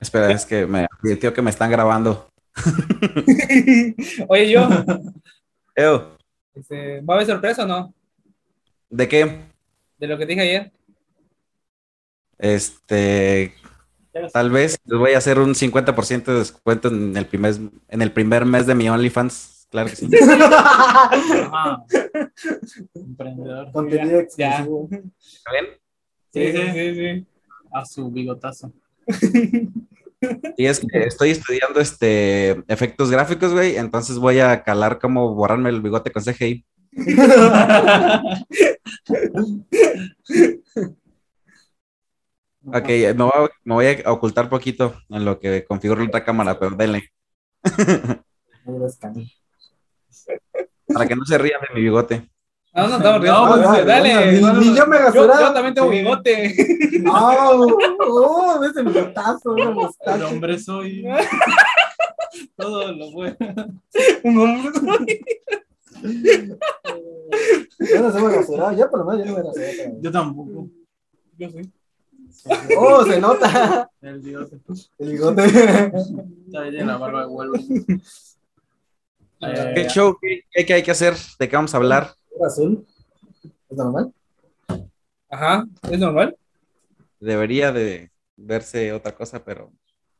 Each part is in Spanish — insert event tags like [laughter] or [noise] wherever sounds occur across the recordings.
Espera, es que me advirtió que me están grabando. [laughs] Oye, yo, Eo, este, ¿va a haber sorpresa o no? ¿de qué? De lo que dije ayer. Este, tal vez les voy a hacer un 50% de descuento en el primer, en el primer mes de mi OnlyFans. Claro que sí. Ajá. [laughs] Emprendedor. Contenido Ya. exclusivo. ¿Está bien? Sí, sí, sí, sí. A su bigotazo. [laughs] Y es que estoy estudiando este efectos gráficos, güey, entonces voy a calar cómo borrarme el bigote con CGI. [laughs] Ok, me voy, a, me voy a ocultar poquito en lo que configuro la otra cámara, pero denle. Para que no se rían de mi bigote. No, no estamos riendo. No, pues, Ah, dale. Ni, no, no, ni no. yo me Yo, yo también tengo bigote. ¡Oh! ¡Oh! ¿Ves el bigotazo? Una El mostaza. hombre soy. [laughs] Todo lo bueno. Un hombre. Yo no se me rasuraba. Yo por lo menos yo no me rasuraba. pero- Yo tampoco. Yo sí. ¡Oh! Se nota. El bigote. El bigote. Está bien, la barba de huevo. Eh, ¿Qué show? ¿Qué, qué- qué hay que hacer? ¿De qué vamos a hablar? ¿Era azul? ¿Es normal? Ajá, ¿es normal? Debería de verse otra cosa, pero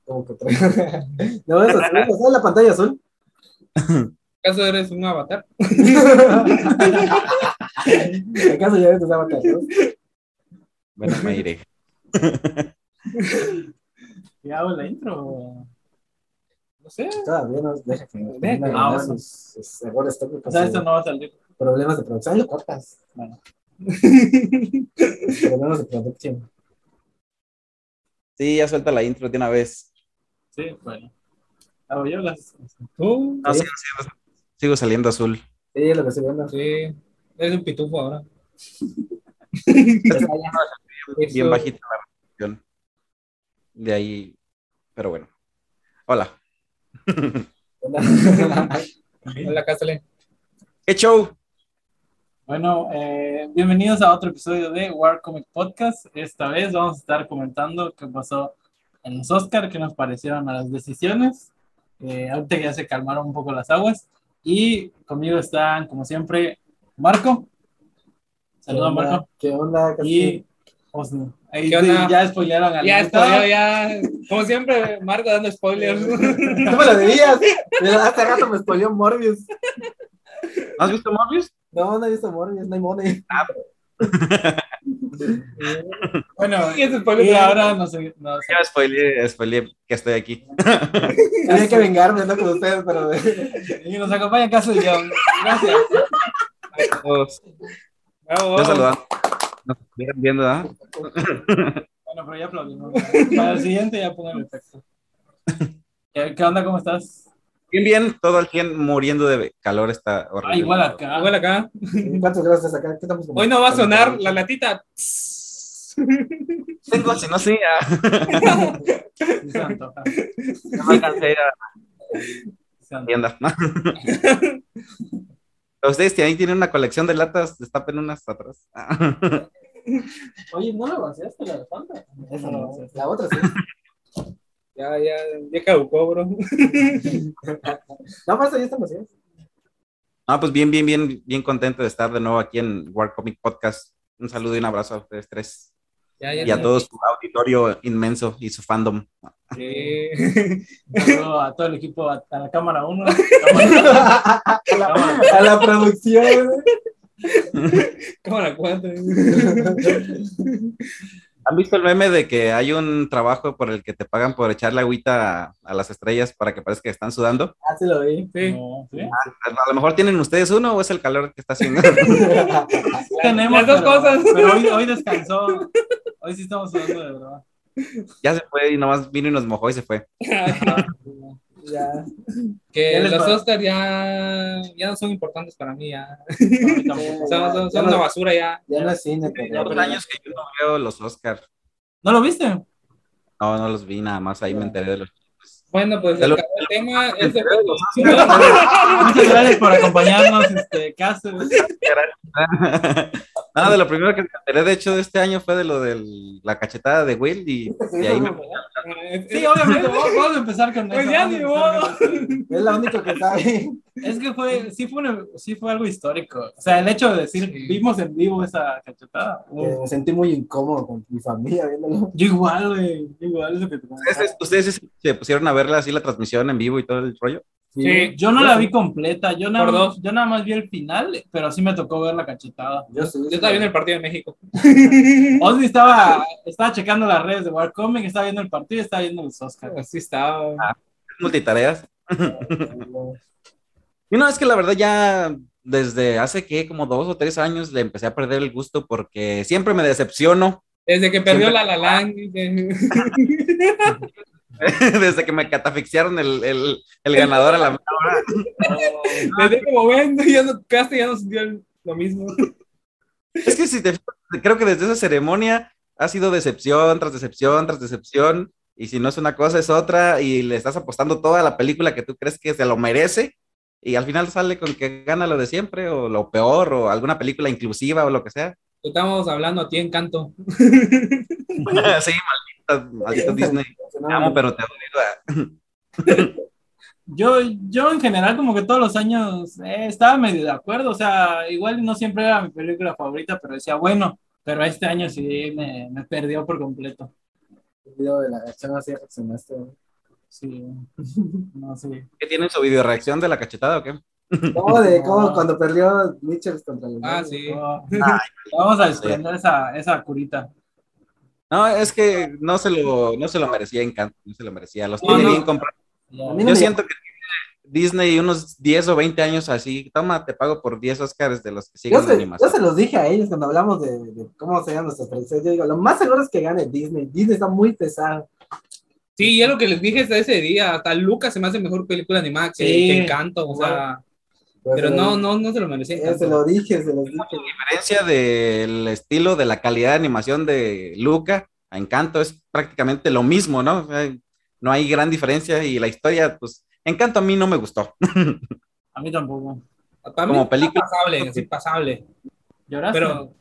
Como que trae. [laughs] No, es azul. ¿Sabes la pantalla azul? ¿Acaso eres un avatar? [laughs] ¿Acaso ya ves tus avatares? no? bueno, me iré. [laughs] ¿Ya hago la intro? No sé. Todavía no deja que Deja que- Ah, no, bueno. sus, sus errores técnicos. O sea, sus esto no va a salir. Problemas de producción. Ahí lo cortas. Bueno. [laughs] Problemas de producción. Sí, ya suelta la intro de una vez. Sí, bueno. Hago yo las. Tú, No, Sí. sigo, siendo- sigo saliendo azul. Sí, lo que estoy viendo. sí. Eres un pitufo ahora. Bien bajita la. De ahí, pero bueno. Hola. [laughs] Hola, Cástale. ¿Qué show? Bueno, eh, bienvenidos a otro episodio de War Comic Podcast. Esta vez vamos a estar comentando qué pasó en los Oscar, qué nos parecieron a las decisiones. Eh, ahorita ya se calmaron un poco las aguas. Y conmigo están, como siempre, Marco. Saludos. Marco. ¿Qué onda? Y Osno. Ahí ¿Qué onda? ya spoilearon al Ya estoy, ya. Como siempre, Marco dando spoilers. [laughs] Tú me lo debías. Hace rato me spoileó Morbius. ¿Has visto Morbius? No, no he visto Morbius, no hay money. [laughs] Bueno, ¿Qué es spoiler? y ahora no sé. No sé. Ya spoileé, spoileé que estoy aquí. Tenía que vengarme, no con ustedes, pero. Y nos acompaña Caso y John. Gracias. Todos. Bravo. Yo saludando. Viendo, ¿ah? Bueno, pero ya aplaudimos. Para el siguiente ya pongo el efecto. ¿Qué, qué onda? ¿Cómo estás? Bien, bien, todo el tiempo muriendo de calor está horrible. Ah, igual acá. Igual acá. ¿Cuántos grados estás acá? ¿Qué estamos como- Hoy no va a sonar la latita. Tengo, si no sé, [laughs] ah, no me alcancé a tienda. [laughs] Ustedes ahí tienen una colección de latas, destapen unas atrás. Oye, ¿no lo vaciaste la de Fanta? Esa No lo no, vaciaste. La otra sí. Ya, ya, ya caducó, bro. No, pero esta ya está vacía. Ah, pues bien, bien, bien, bien contento de estar de nuevo aquí en War Comic Podcast. Un saludo y un abrazo a ustedes tres Ya, ya. y a todo su auditorio inmenso y su fandom. Sí. [laughs] A todo el equipo, a, a la cámara 1. Cámara, [laughs] A la, cámara. a la producción. [laughs] Cámara cuatro. ¿Han visto el meme de que hay un trabajo por el que te pagan por echarle agüita a, a las estrellas para que parezca que están sudando? Ah, sí lo vi. Sí. No, ¿sí? A, a lo mejor tienen ustedes uno o es el calor que está haciendo. [laughs] [laughs] Tenemos Las dos cosas. Pero hoy, hoy descansó. Hoy sí estamos hablando de verdad. ya se fue y nomás vino y nos mojó y se fue. [laughs] Ya. Que ¿Qué les los parece? Oscar ya, ya no son importantes para mí. Ya. [laughs] No. Son, son- Ya son no- una basura ya. Ya no es cine, Ya pero. dos años que yo no veo los Oscar. ¿No lo viste? No, no los vi nada más, ahí me enteré de los. Bueno, pues Ya el, el tema es de [laughs] Muchas gracias por acompañarnos, este, Cáceres. [laughs] Nada, de lo primero que me enteré, de hecho, de este año fue de lo de la cachetada de Will y de ahí me... Sí, obviamente, [laughs] vamos a empezar con Pues eso. ya ni modo. Es la única que sabe. Es que fue, sí fue, una- sí fue algo histórico. O sea, el hecho de decir, Sí. vimos en vivo esa cachetada. Eh, me sentí muy incómodo con mi familia viéndolo. Yo igual, güey. yo Igual, eso que te ¿Ustedes, ustedes se pusieron a verla así la transmisión en vivo y todo el rollo? Sí. Yo no la vi completa, yo nada, dos. yo nada más vi el final, pero sí me tocó ver la cachetada. Yo sí. Yo estaba viendo el partido de México. [laughs] Ozzy estaba, [laughs] estaba checando las redes de Warcomic, estaba viendo el partido y estaba viendo los Oscars. Así estaba. Multitareas. [laughs] Y no, es que la verdad ya desde hace que como dos o tres años le empecé a perder el gusto porque siempre me decepciono Desde que perdió Siempre- la La Land, dice. [laughs] desde que me catafixiaron el, el, el ganador a la [laughs] Desde como ven, ya no, casi ya no sintió lo mismo. Es que si te creo que desde esa ceremonia ha sido decepción tras decepción tras decepción, y si no es una cosa es otra, y le estás apostando toda la película que tú crees que se lo merece, y al final sale con que gana lo de siempre, o lo peor, o alguna película inclusiva, o lo que sea. Estamos hablando a ti, Encanto. [laughs] sí, maldita, maldito Disney. Te amo, pero te odio. [laughs] Yo, yo en general como que todos los años eh, estaba medio de acuerdo, o sea, igual no siempre era mi película favorita, pero decía, bueno, pero este año sí me, me perdió por completo. El video de la acción así reaccionaste. Sí, [laughs] no sé. ¿Qué tienen su video reacción de la cachetada o qué? [laughs] ¿Cómo de cómo cuando perdió Mitchell contra los Ah, sí. No. Vamos a desprender esa, esa curita. No, es que no se lo, no se lo merecía Encanto, no se lo merecía. Los No, tiene no. bien comprados. Ya. No Yo siento que tiene Disney unos 10 o 20 años así, toma, te pago por 10 Oscars de los que Yo siguen la se, yo animación. se los dije a ellos cuando hablamos de, de cómo serían nuestras predicciones. Yo digo, lo más seguro es que gane Disney. Disney está muy pesado. Sí, y es lo que les dije hasta ese día. Hasta Lucas se me hace mejor película animada que, Sí. que Encanto. O sea, pero se no, lo- no, no se lo merecía. eh, Encanto. se lo dije, se los dije. diferencia del estilo de la calidad de animación de Luca a Encanto es prácticamente lo mismo, ¿no? O sea, no hay gran diferencia y la historia, pues, Encanto a mí no me gustó. A mí tampoco. Para mí como está película. pasable, así pasable. ¿Lloraste? Pero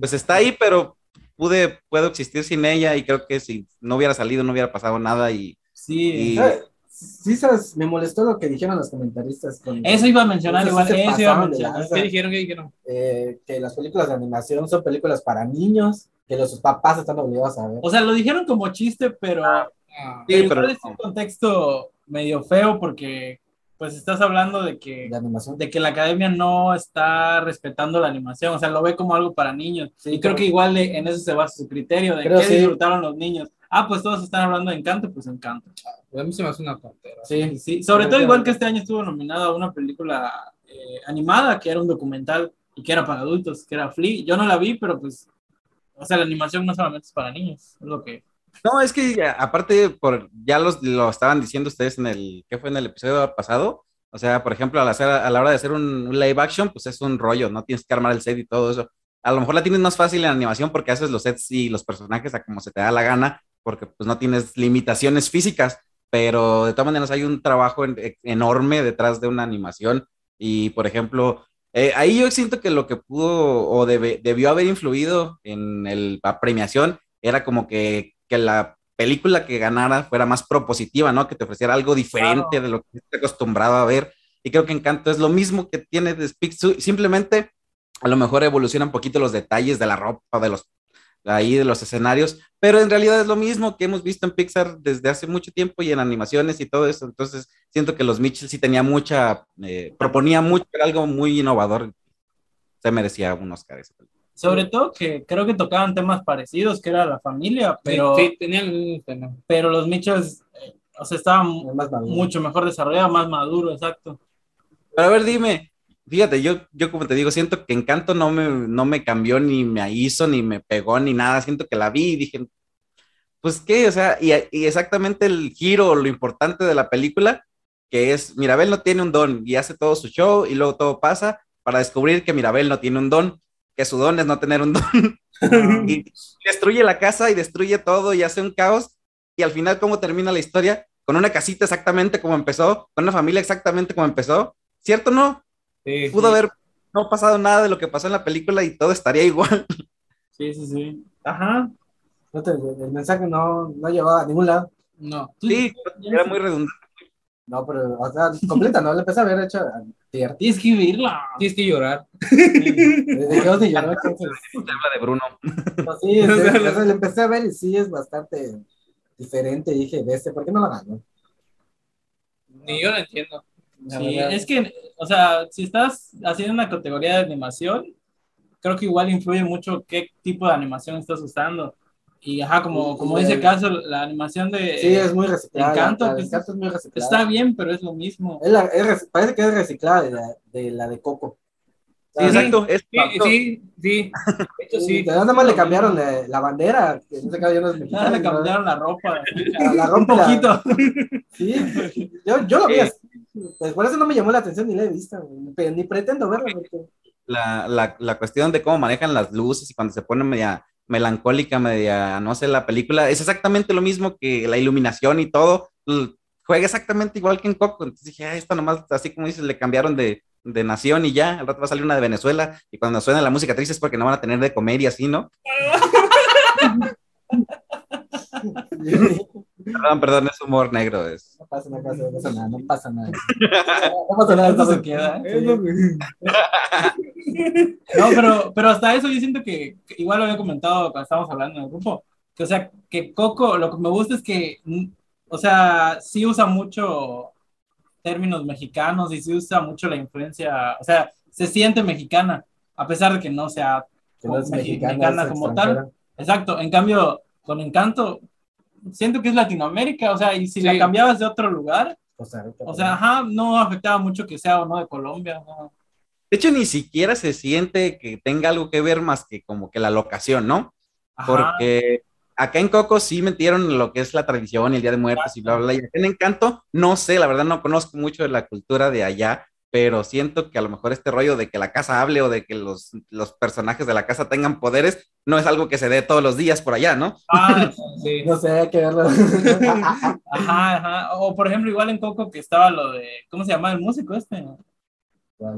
Pues está ahí, pero pude, puedo existir sin ella y creo que si no hubiera salido no hubiera pasado nada y, sí. y- ¿Sabes? Sí, sabes, me molestó lo que dijeron los comentaristas. Con, Eso iba a mencionar igual, eso iba a mencionar. lanza. ¿qué dijeron? ¿Qué dijeron? eh, que las películas de animación son películas para niños, que los papás están obligados a ver. O sea, lo dijeron como chiste, pero, Ah, Sí, pero es un contexto medio feo porque pues estás hablando de que de animación. de que la academia no está respetando la animación, o sea, lo ve como algo para niños. Sí, y creo que igual de- en eso se basa su criterio, de Creo qué sí. disfrutaron los niños. Ah, pues todos están hablando de Encanto, pues Encanto. A mí se me hace una tontera. Sí, sí. Sobre todo igual que este año estuvo nominada a una película eh, animada, que era un documental y que era para adultos, que era Flea. Yo no la vi, pero pues, o sea, la animación no solamente es para niños, es lo que... No, es que ya, aparte, por, ya los, lo estaban diciendo ustedes en el, ¿qué fue en el episodio pasado? O sea, por ejemplo, al hacer, a la hora de hacer un, un live action, pues es un rollo, no tienes que armar el set y todo eso. A lo mejor la tienes más fácil en animación porque haces los sets y los personajes a como se te da la gana, porque pues no tienes limitaciones físicas, pero de todas maneras hay un trabajo en- enorme detrás de una animación y, por ejemplo, eh, ahí yo siento que lo que pudo o debe- debió haber influido en el, la premiación era como que, que la película que ganara fuera más propositiva, ¿no? Que te ofreciera algo diferente Claro. de lo que estás acostumbrado a ver. Y creo que Encanto es lo mismo que tiene de Speak simplemente a lo mejor evoluciona un poquito los detalles de la ropa, de los ahí de los escenarios, pero en realidad es lo mismo que hemos visto en Pixar desde hace mucho tiempo y en animaciones y todo eso. Entonces siento que los Mitchell sí tenía mucha, eh, proponía mucho, era algo muy innovador. Se merecía un Oscar. Sobre todo que creo que tocaban temas parecidos, que era la familia, pero, Sí, tenían tema. pero los Mitchells, eh, o sea, estaban mucho mejor desarrollados, más maduro, exacto. Pero a ver, dime, fíjate, yo, yo como te digo, siento que Encanto no me, no me cambió, ni me hizo, ni me pegó, ni nada. Siento que la vi y dije, pues qué, o sea, y, y exactamente el giro, lo importante de la película, que es Mirabel no tiene un don y hace todo su show y luego todo pasa para descubrir que Mirabel no tiene un don, que su don es no tener un don. [laughs] y destruye la casa y destruye todo y hace un caos. Y al final, ¿cómo termina la historia? Con una casita exactamente como empezó, con una familia exactamente como empezó. ¿Cierto o no? Sí, Pudo sí. haber no pasado nada de lo que pasó en la película y todo estaría igual. [laughs] Sí, sí, sí. Ajá. No te- el mensaje no, no llevaba a ningún lado. No. Sí, era muy redundante. No, pero, o sea, completa, ¿no? Le empecé a ver hecho. Tienes que vivirla. Tienes que llorar. Desde que entonces. Se habla de Bruno. [laughs] pues sí, [laughs] o sea, le empecé a ver y sí es bastante diferente. Dije, de este, ¿por qué no lo ganó? Ni yo lo entiendo. La Sí, verdad. es que, o sea, si estás haciendo una categoría de animación, creo que igual influye mucho qué tipo de animación estás usando. Y ajá, como, como Y dice el- Caso, la animación de Sí, es muy reciclada. Encanto, la de pues, Encanto es muy reciclada. está bien, pero es lo mismo. Es la- es rec- parece que es reciclada de la de, la de Coco. Sí, exacto. Es, Sí, sí, sí. De hecho, sí. Nada más le cambiaron la, la bandera, que este caso ya no mexicana. le cambiaron la ropa. La, [laughs] la Un la- poquito. Sí, yo, yo lo vi Sí. así. Pues por eso no me llamó la atención ni la he visto, ni, ni pretendo verla. Porque... la, la, la cuestión de cómo manejan las luces y cuando se pone media melancólica, media, no sé, la película, es exactamente lo mismo que la iluminación y todo. Juega exactamente igual que en Coco. Entonces dije, ah, esto nomás, así como dices, le cambiaron de, de nación y ya. Al rato va a salir una de Venezuela y cuando suena la música triste es porque no van a tener de comer y así, ¿no? [laughs] Perdón, perdón, es humor negro. Es... No pasa nada, no pasa nada, no pasa nada. No pasa nada, Eso se queda. ¿eh? No, pero, pero hasta eso yo siento que, que igual lo había comentado cuando estábamos hablando en el grupo, que o sea, que Coco, lo que me gusta es que, mm, o sea, sí usa mucho términos mexicanos y sí usa mucho la influencia, o sea, se siente mexicana, a pesar de que no sea que no es Mexi- mexicana, mexicana como tal. Exacto, en cambio, con Encanto, siento que es Latinoamérica, o sea, y si la cambiabas de otro lugar, Costa Rica, o sea, ajá, no afectaba mucho que sea o no de Colombia. ¿no? De hecho, ni siquiera se siente que tenga algo que ver más que como que la locación, ¿no? Ajá, Porque acá en Coco sí metieron lo que es la tradición y el Día de Muertos y bla, bla, bla. Y acá en Encanto, no sé, la verdad no conozco mucho de la cultura de allá, pero siento que a lo mejor este rollo de que la casa hable o de que los, los personajes de la casa tengan poderes no es algo que se dé todos los días por allá, ¿no? ah, [laughs] Sí. No sé, hay que verlo. [laughs] Ajá, ajá. O por ejemplo, igual en Coco que estaba lo de, ¿cómo se llama el músico este?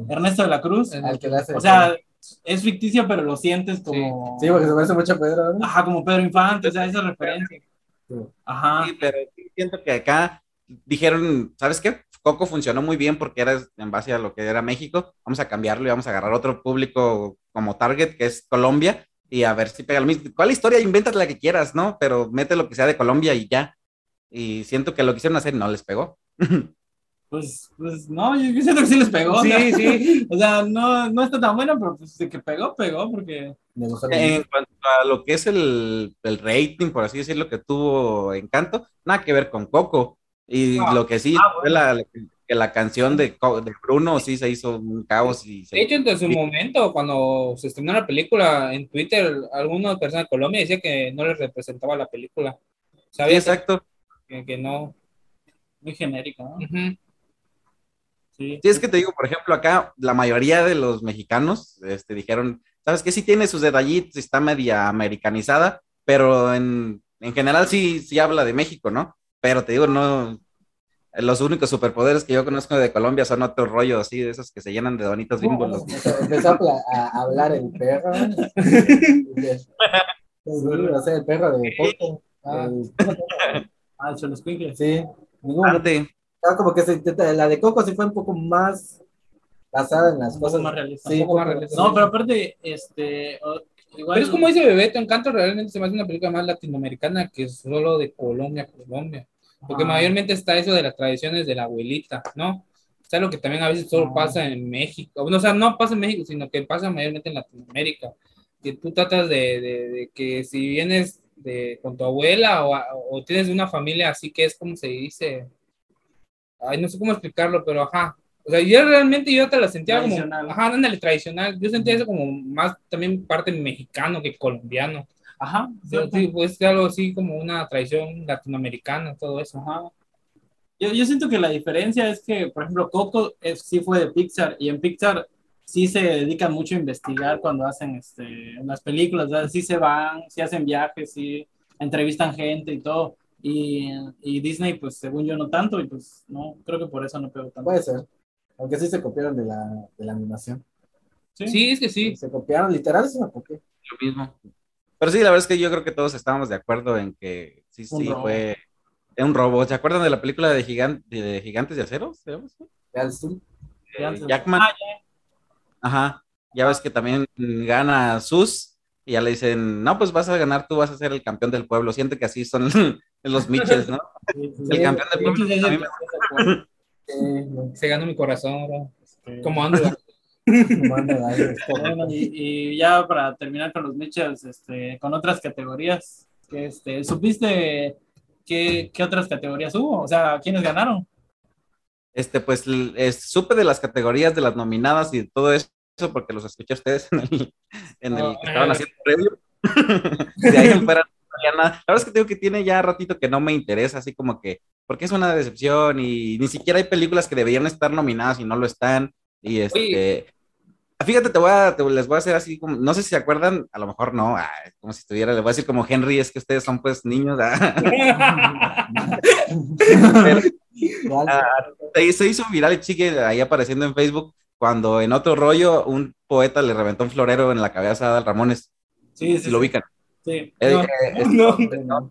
Ernesto de la Cruz. Al que le hace- O sea, es ficticio, pero lo sientes como. sí, porque se parece mucho a Pedro. ¿no? Ajá, como Pedro Infante, o sea, esa referencia. Sí. Ajá. Sí, pero siento que acá dijeron, ¿sabes qué? Coco funcionó muy bien porque era en base a lo que era México. Vamos a cambiarlo y vamos a agarrar otro público como target, que es Colombia, y a ver si pega lo mismo. ¿Cuál historia? Invéntate la que quieras, ¿no? Pero mete lo que sea de Colombia y ya. Y siento que lo quisieron hacer y no les pegó. [laughs] Pues, pues no, yo, yo siento que sí les pegó. Sí, sí. [laughs] O sea, no, no está tan bueno, pero pues de que pegó, pegó, porque. Me gustó En cuanto a lo que es el, el rating, por así decirlo, que tuvo Encanto, nada que ver con Coco. Y Ah, lo que sí ah, fue la, que la canción de, de Bruno sí se hizo un caos y se... De hecho, en su momento, cuando se estrenó la película en Twitter, algunas personas de Colombia decían que no les representaba la película. Sí, Sabía exacto. que, que no. Muy genérico, ¿no? Ujú. Sí. Sí, es que te digo, por ejemplo, acá la mayoría de los mexicanos este, dijeron, ¿sabes qué? Sí tiene sus detallitos, está media americanizada, pero en, en general sí, sí habla de México, ¿no? Pero te digo, no, los únicos superpoderes que yo conozco de Colombia son otro rollo así, de esos que se llenan de donitos bimbo. los- Empezó a, a hablar el perro. [laughs] O sea, el perro de Coco. Ah. El- Ah, el. Sí, Arte. ah, como que se intenta, la de Coco sí fue un poco más basada en las poco cosas más realista. Sí, Un poco más realista. No, pero aparte, este. igual. Pero es como dice Bebeto, Encanto realmente se me hace una película más latinoamericana que solo de Colombia, Colombia. Porque Ajá. mayormente está eso de las tradiciones de la abuelita, ¿no? Está lo que también a veces solo Ah. pasa en México. O sea, no pasa en México, sino que pasa mayormente en Latinoamérica. Que tú tratas de, de- de que si vienes de, con tu abuela o, o tienes una familia así que es como se dice. Ay, no sé cómo explicarlo, pero ajá. O sea, yo realmente yo te la sentía como. Ajá, ándale, tradicional. Yo sentía eso como más también parte mexicano que colombiano. Ajá. Sí, sí, pues algo así como una tradición latinoamericana, todo eso. Ajá. Yo, yo siento que la diferencia es que, por ejemplo, Coco es- sí fue de Pixar y en Pixar sí se dedican mucho a investigar cuando hacen este, las películas, ¿verdad? sí se van, sí hacen viajes, sí entrevistan gente y todo. Y, y Disney, pues según yo, no tanto, y pues no, creo que por eso no pegó tanto. Puede ser. Aunque sí se copiaron de la, de la animación. Sí, es que sí. Se copiaron, literal, se me copió. Lo mismo. Pero sí, la verdad es que yo creo que todos estábamos de acuerdo en que sí, Un sí, robo. fue un robo. ¿Se acuerdan de la película de, Gigan- de Gigantes de Acero? ¿Se llama así? Eh, Jackman. Ah, Ajá. Ya ves que también gana Sus y ya le dicen, no, pues vas a ganar, tú vas a ser el campeón del pueblo. Siente que así son [laughs] los Mitchells, ¿no? sí, sí, El campeón del pueblo. Sí se ganó mi corazón. Este, Como ando. [laughs] y, y ya para terminar con los Mitchells, este, con otras categorías, que este, ¿supiste qué, qué otras categorías hubo? O sea, ¿quiénes ganaron? Este, pues es- supe de las categorías de las nominadas y de todo eso, porque los escuché a ustedes en el, en el Oh, que estaban eh. haciendo previo. [laughs] de ahí en fuera no sabía nada. La verdad es que digo que tiene ya ratito que no me interesa, así como que, porque es una decepción y ni siquiera hay películas que deberían estar nominadas y no lo están. Y este, fíjate, te voy a, te- les voy a hacer así como, no sé si se acuerdan, a lo mejor no, ah, como si estuviera, les voy a decir como Henry, es que ustedes son pues niños. ah. [laughs] Ah, se, hizo viral y sigue ahí apareciendo en Facebook cuando en otro rollo un poeta le reventó un florero en la cabeza a Adal Ramones, Sí, si lo ubican. Sí, Eh, no, eh, No.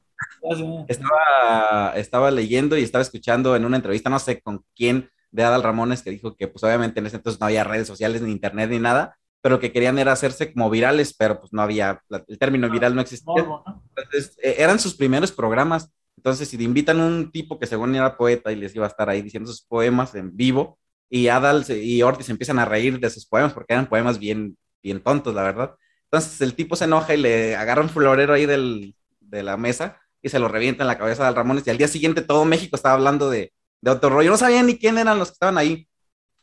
estaba, estaba leyendo y estaba escuchando en una entrevista, no sé con quién, de Adal Ramones, que dijo que pues obviamente en ese entonces no había redes sociales, ni internet, ni nada, pero que querían era hacerse como virales, pero pues no había, el término viral no existía. Morbo, ¿no? Entonces, eh, eran sus primeros programas. Entonces, si te invitan un tipo que según era poeta y les iba a estar ahí diciendo sus poemas en vivo, y Adal y Ortiz empiezan a reír de sus poemas porque eran poemas bien, bien tontos, la verdad. Entonces, el tipo se enoja y le agarra un florero ahí del, de la mesa y se lo revienta en la cabeza a Adal Ramones. Y al día siguiente todo México estaba hablando de, de otro rollo. No sabía ni quién eran los que estaban ahí,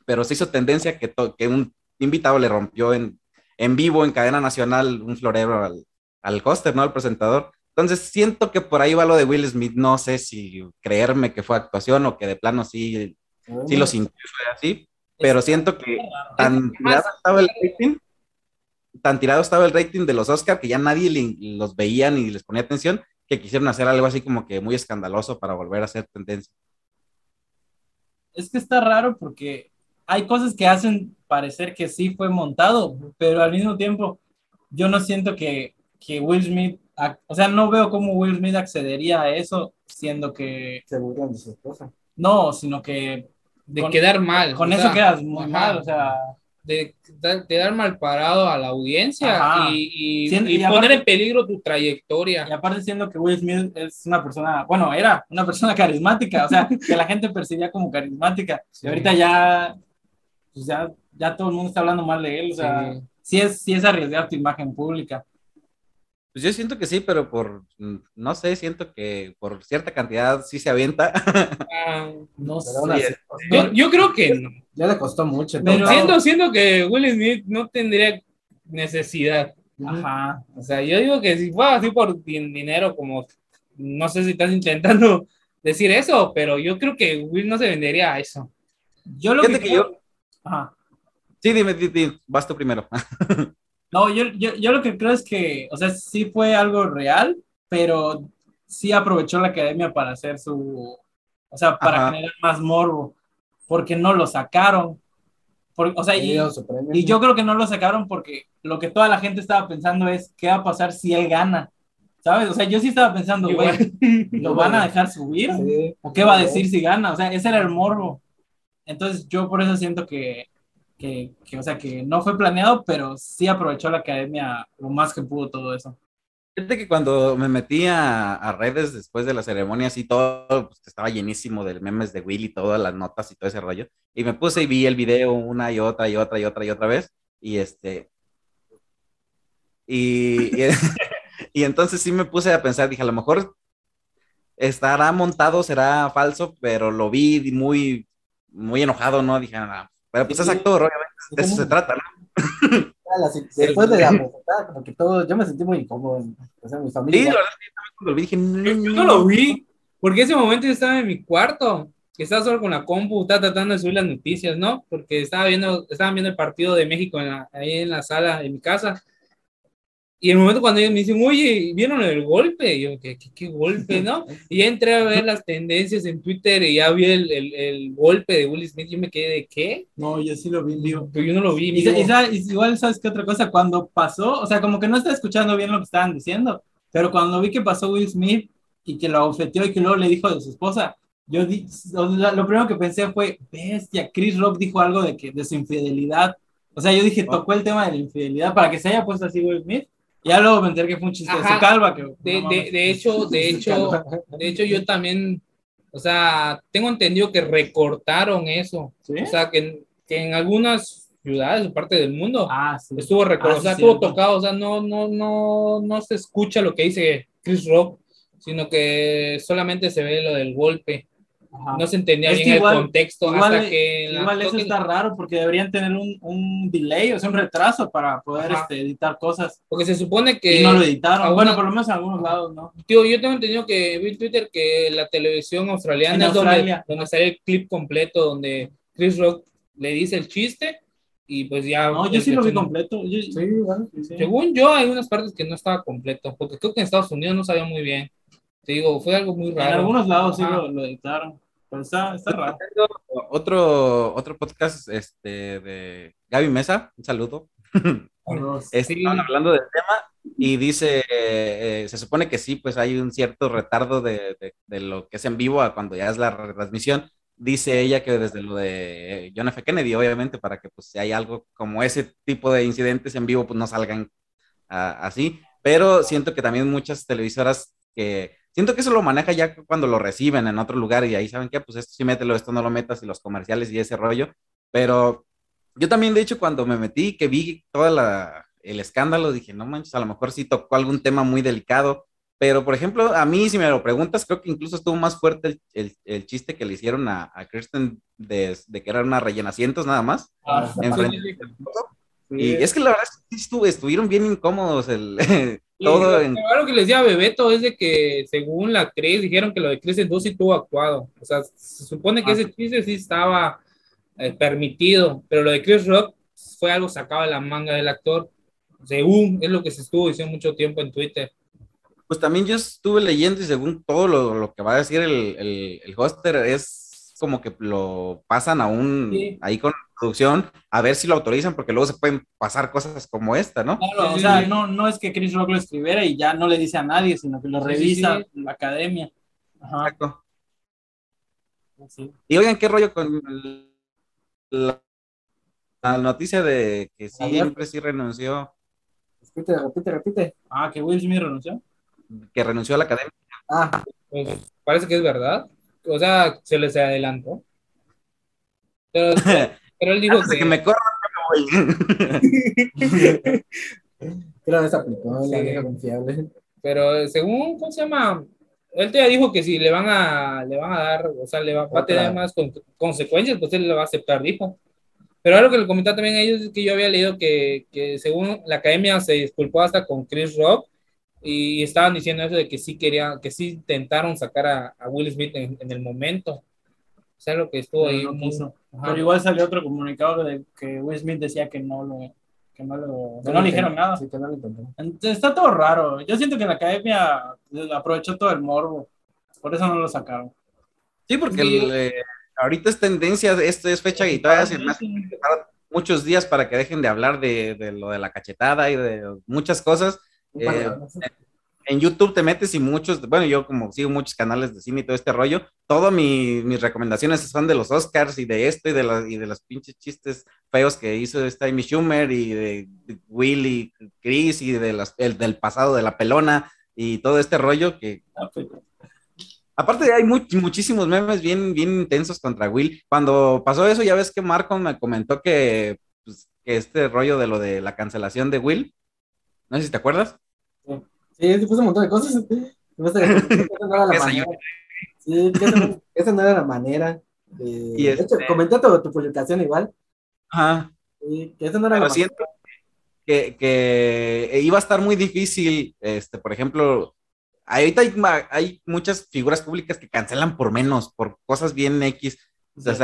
pero se hizo tendencia que, que un invitado le rompió en, en vivo, en cadena nacional, un florero al, al hoster, ¿no? Al presentador. Entonces siento que por ahí va lo de Will Smith. No sé si creerme que fue actuación o que de plano sí, sí lo sintió fue así, pero siento que tan tirado estaba el rating, tan tirado estaba el rating de los Oscar que ya nadie le- los veía ni les ponía atención, que quisieron hacer algo así como que muy escandaloso para volver a hacer tendencia. Es que está raro porque hay cosas que hacen parecer que sí fue montado, pero al mismo tiempo yo no siento que, que Will Smith, o sea, no veo cómo Will Smith accedería a eso, siendo que Se burlan de su esposa. no, sino que De Con- quedar mal. con o eso quedas muy ajá. mal, o sea, de, de quedar mal parado a la audiencia Ajá. y, y- Siendo- y y aparte- poner en peligro tu y trayectoria. aparte siendo que Will Smith es una persona, bueno, era una persona [laughs] carismática, o sea, que la gente percibía como carismática, Sí. y ahorita ya, pues ya, ya todo el mundo está hablando mal de él, o sea, Sí. sí es, sí es arriesgar tu imagen pública. Pues yo siento que sí, pero por, no sé, siento que por cierta cantidad sí se avienta. [laughs] Ah, No Pero aún así, Sí, yo, yo creo que no. Ya le costó mucho. Pero-. Siento, siento que Will Smith no tendría necesidad. Ajá. O sea, yo digo que si fuera así por din- dinero, como no sé si estás intentando [laughs] decir eso, pero yo creo que Will no se vendería a eso. Yo lo que, Fíjate que yo- Ajá. Sí, dime, di- di, vas tú primero. [laughs] No, yo, yo, yo lo que creo es que, o sea, sí fue algo real, pero sí aprovechó la academia para hacer su, o sea, para Ajá. generar más morbo, porque no lo sacaron. Por- o sea, y, y yo creo que no lo sacaron porque lo que toda la gente estaba pensando es, ¿qué va a pasar si él gana? ¿Sabes? O sea, yo sí estaba pensando, güey. [laughs] ¿lo van a dejar subir? Sí. ¿O qué va a decir si gana? O sea, ese era el morbo. Entonces yo por eso siento que, que, que, o sea, que no fue planeado, pero sí aprovechó la academia lo más que pudo todo eso. Fíjate que cuando me metí a, a redes después de la ceremonia, así todo, pues, estaba llenísimo de memes de Will y todas las notas y todo ese rollo. Y me puse y vi el video una y otra y otra y otra y otra vez. Y este. Y, y, [laughs] y entonces sí me puse a pensar, dije, a lo mejor estará montado, será falso, pero lo vi muy, muy enojado, ¿no? Dije, "Ah, pero pues es actor, obviamente, de eso se trata, ¿no? [laughs] Ah, Después de la presentada, como que todo, yo me sentí muy incómodo. O sea, mi Sí, familia. la verdad es que yo también cuando lo vi dije, Yo, yo no lo vi, porque ese momento yo estaba en mi cuarto, que estaba solo con la compu, estaba tratando de subir las noticias, ¿no? Porque estaba viendo, estaban viendo el partido de México en la- ahí en la sala de mi casa. Y el momento cuando ellos me dicen, oye, ¿vieron el golpe? Y yo, ¿qué, qué, qué golpe, no? Y ya entré a ver las tendencias en Twitter y ya vi el, el, el golpe de Will Smith. Yo me quedé de qué? No, yo sí lo vi en vivo. Pero yo no lo vi. Y, y igual, ¿sabes qué otra cosa? Cuando pasó, o sea, como que no estaba escuchando bien lo que estaban diciendo, pero cuando vi que pasó Will Smith y que lo abofeteó y que luego le dijo de su esposa, yo di- lo primero que pensé fue, bestia, Chris Rock dijo algo de, que, de su infidelidad. O sea, yo dije, tocó el tema de la infidelidad para que se haya puesto así Will Smith. Ya luego me enteré que fue un chiste de Ajá. su calva. Que, De, no de, de hecho, [laughs] de hecho, de hecho, yo también, o sea, tengo entendido que recortaron eso. ¿Sí? O sea, que, que en algunas ciudades o parte del mundo Ah, sí. estuvo recortado, Ah, o sea, estuvo tocado, o sea, no, no, no, no se escucha lo que dice Chris Rock, sino que solamente se ve lo del golpe. Ajá. No se entendía bien igual- el contexto igual- hasta que en Igual eso está raro porque deberían tener un, un delay, o sea, un retraso para poder este, editar cosas. porque se supone que y no lo editaron. Bueno, por lo menos en algunos lados, ¿no? Tío, yo tengo entendido que vi en Twitter que la televisión australiana En es donde, Australia. donde sale el clip completo donde Chris Rock le dice el chiste y pues ya. No, yo sí lo vi completo. Yo- Sí, bueno. sí, sí. Según yo, hay unas partes que no estaba completo, porque creo que en Estados Unidos no sabía muy bien. Te digo, fue algo muy En raro. algunos lados sí Ajá. lo, lo editaron. Pero está, está raro. Otro, otro podcast este, de Gaby Mesa, un saludo. [laughs] Sí. Estaban hablando del tema y dice, eh, se supone que sí, pues hay un cierto retardo de, de- de lo que es en vivo a cuando ya es la retransmisión. Dice ella que desde lo de eh, John F. Kennedy, obviamente, para que pues si hay algo como ese tipo de incidentes en vivo, pues no salgan ah, así. Pero siento que también muchas televisoras que, siento que eso lo maneja ya cuando lo reciben en otro lugar y ahí saben que, pues esto sí mételo, esto no lo metas y los comerciales y ese rollo. Pero yo también, de hecho, cuando me metí, que vi todo el escándalo, dije, no manches, a lo mejor sí tocó algún tema muy delicado. Pero, por ejemplo, a mí, si me lo preguntas, creo que incluso estuvo más fuerte el, el- el chiste que le hicieron a, a Kirsten de, de que era una rellenacientos nada más. Ah, en Sí. Y es que la verdad es estuvo- estuvieron bien incómodos el, [laughs] todo lo- en... lo raro que les decía a Bebeto es de que según la actriz dijeron que lo de Chris 2 sí tuvo actuado. O sea, se supone que Ah. ese chiste sí estaba eh, permitido, pero lo de Chris Rock fue algo sacado de la manga del actor. Según es lo que se estuvo diciendo mucho tiempo en Twitter. Pues también yo estuve leyendo y según todo lo, lo que va a decir el, el, el hoster es como que lo pasan a un, Sí. ahí con producción, a ver si lo autorizan, porque luego se pueden pasar cosas como esta, ¿no? Claro, Sí, o sí, sea, sí. no, no es que Chris Rock lo escribiera y ya no le dice a nadie, sino que lo Sí, sí, revisa sí. la academia. Ajá. Exacto. sí. Y oigan, ¿qué rollo con la, la noticia de que siempre sí renunció, Repite, repite, repite. Ah, que Will Smith renunció. que renunció a la academia? Ah, Pues parece que es verdad. O sea, se les adelantó. Pero, [laughs] pero él dijo Antes de que, que me corran, ya me voy. creo que esa aplicó la vieja confiable. pero eh, según, ¿cómo se llama? Él ya dijo que si le van a, le van a dar, o sea, le va, va a tener más con- consecuencias, pues él lo va a aceptar, dijo. Pero algo que le comentaba también a ellos es que yo había leído que, que según la academia se disculpó hasta con Chris Rock y estaban diciendo eso de que sí querían, que sí intentaron sacar a, a Will Smith en, en el momento. O sea, lo que estuvo Pero ahí. no muy-. Pero igual salió otro comunicado de que Will Smith decía que no lo, que no lo, que no lo le dijeron intentó. nada. Sí, que no. Entonces, está todo raro. Yo siento que la academia aprovechó todo el morbo. Por eso no lo sacaron. Sí, porque Sí. el, eh, ahorita es tendencia, esto es fecha y todavía se me hace muchos días para que dejen de hablar de, de lo de la cachetada y de muchas cosas. Eh. En YouTube te metes y muchos, bueno, yo como sigo muchos canales de cine y todo este rollo, todas mi- mis recomendaciones son de los Oscars y de esto y de, la- y de los pinches chistes feos que hizo esta Amy Schumer y de, de Will y Chris y de las- el, del pasado de la pelona y todo este rollo que Ah, Aparte, hay much- muchísimos memes bien, bien intensos contra Will. Cuando pasó eso, ya ves que Marco me comentó que, pues, que este rollo de lo de la cancelación de Will, no sé si te acuerdas. Sí, sí puso un montón de cosas. Que [laughs] esa no era la manera. Sí, esa, no- esa no era la manera. de- Y de hecho, este- comenté tu, tu publicación igual. Ajá. Y que esa no era la Pero manera. siento que, que iba a estar muy difícil, este, por ejemplo, ahorita hay, hay muchas figuras públicas que cancelan por menos, por cosas bien X. O sea,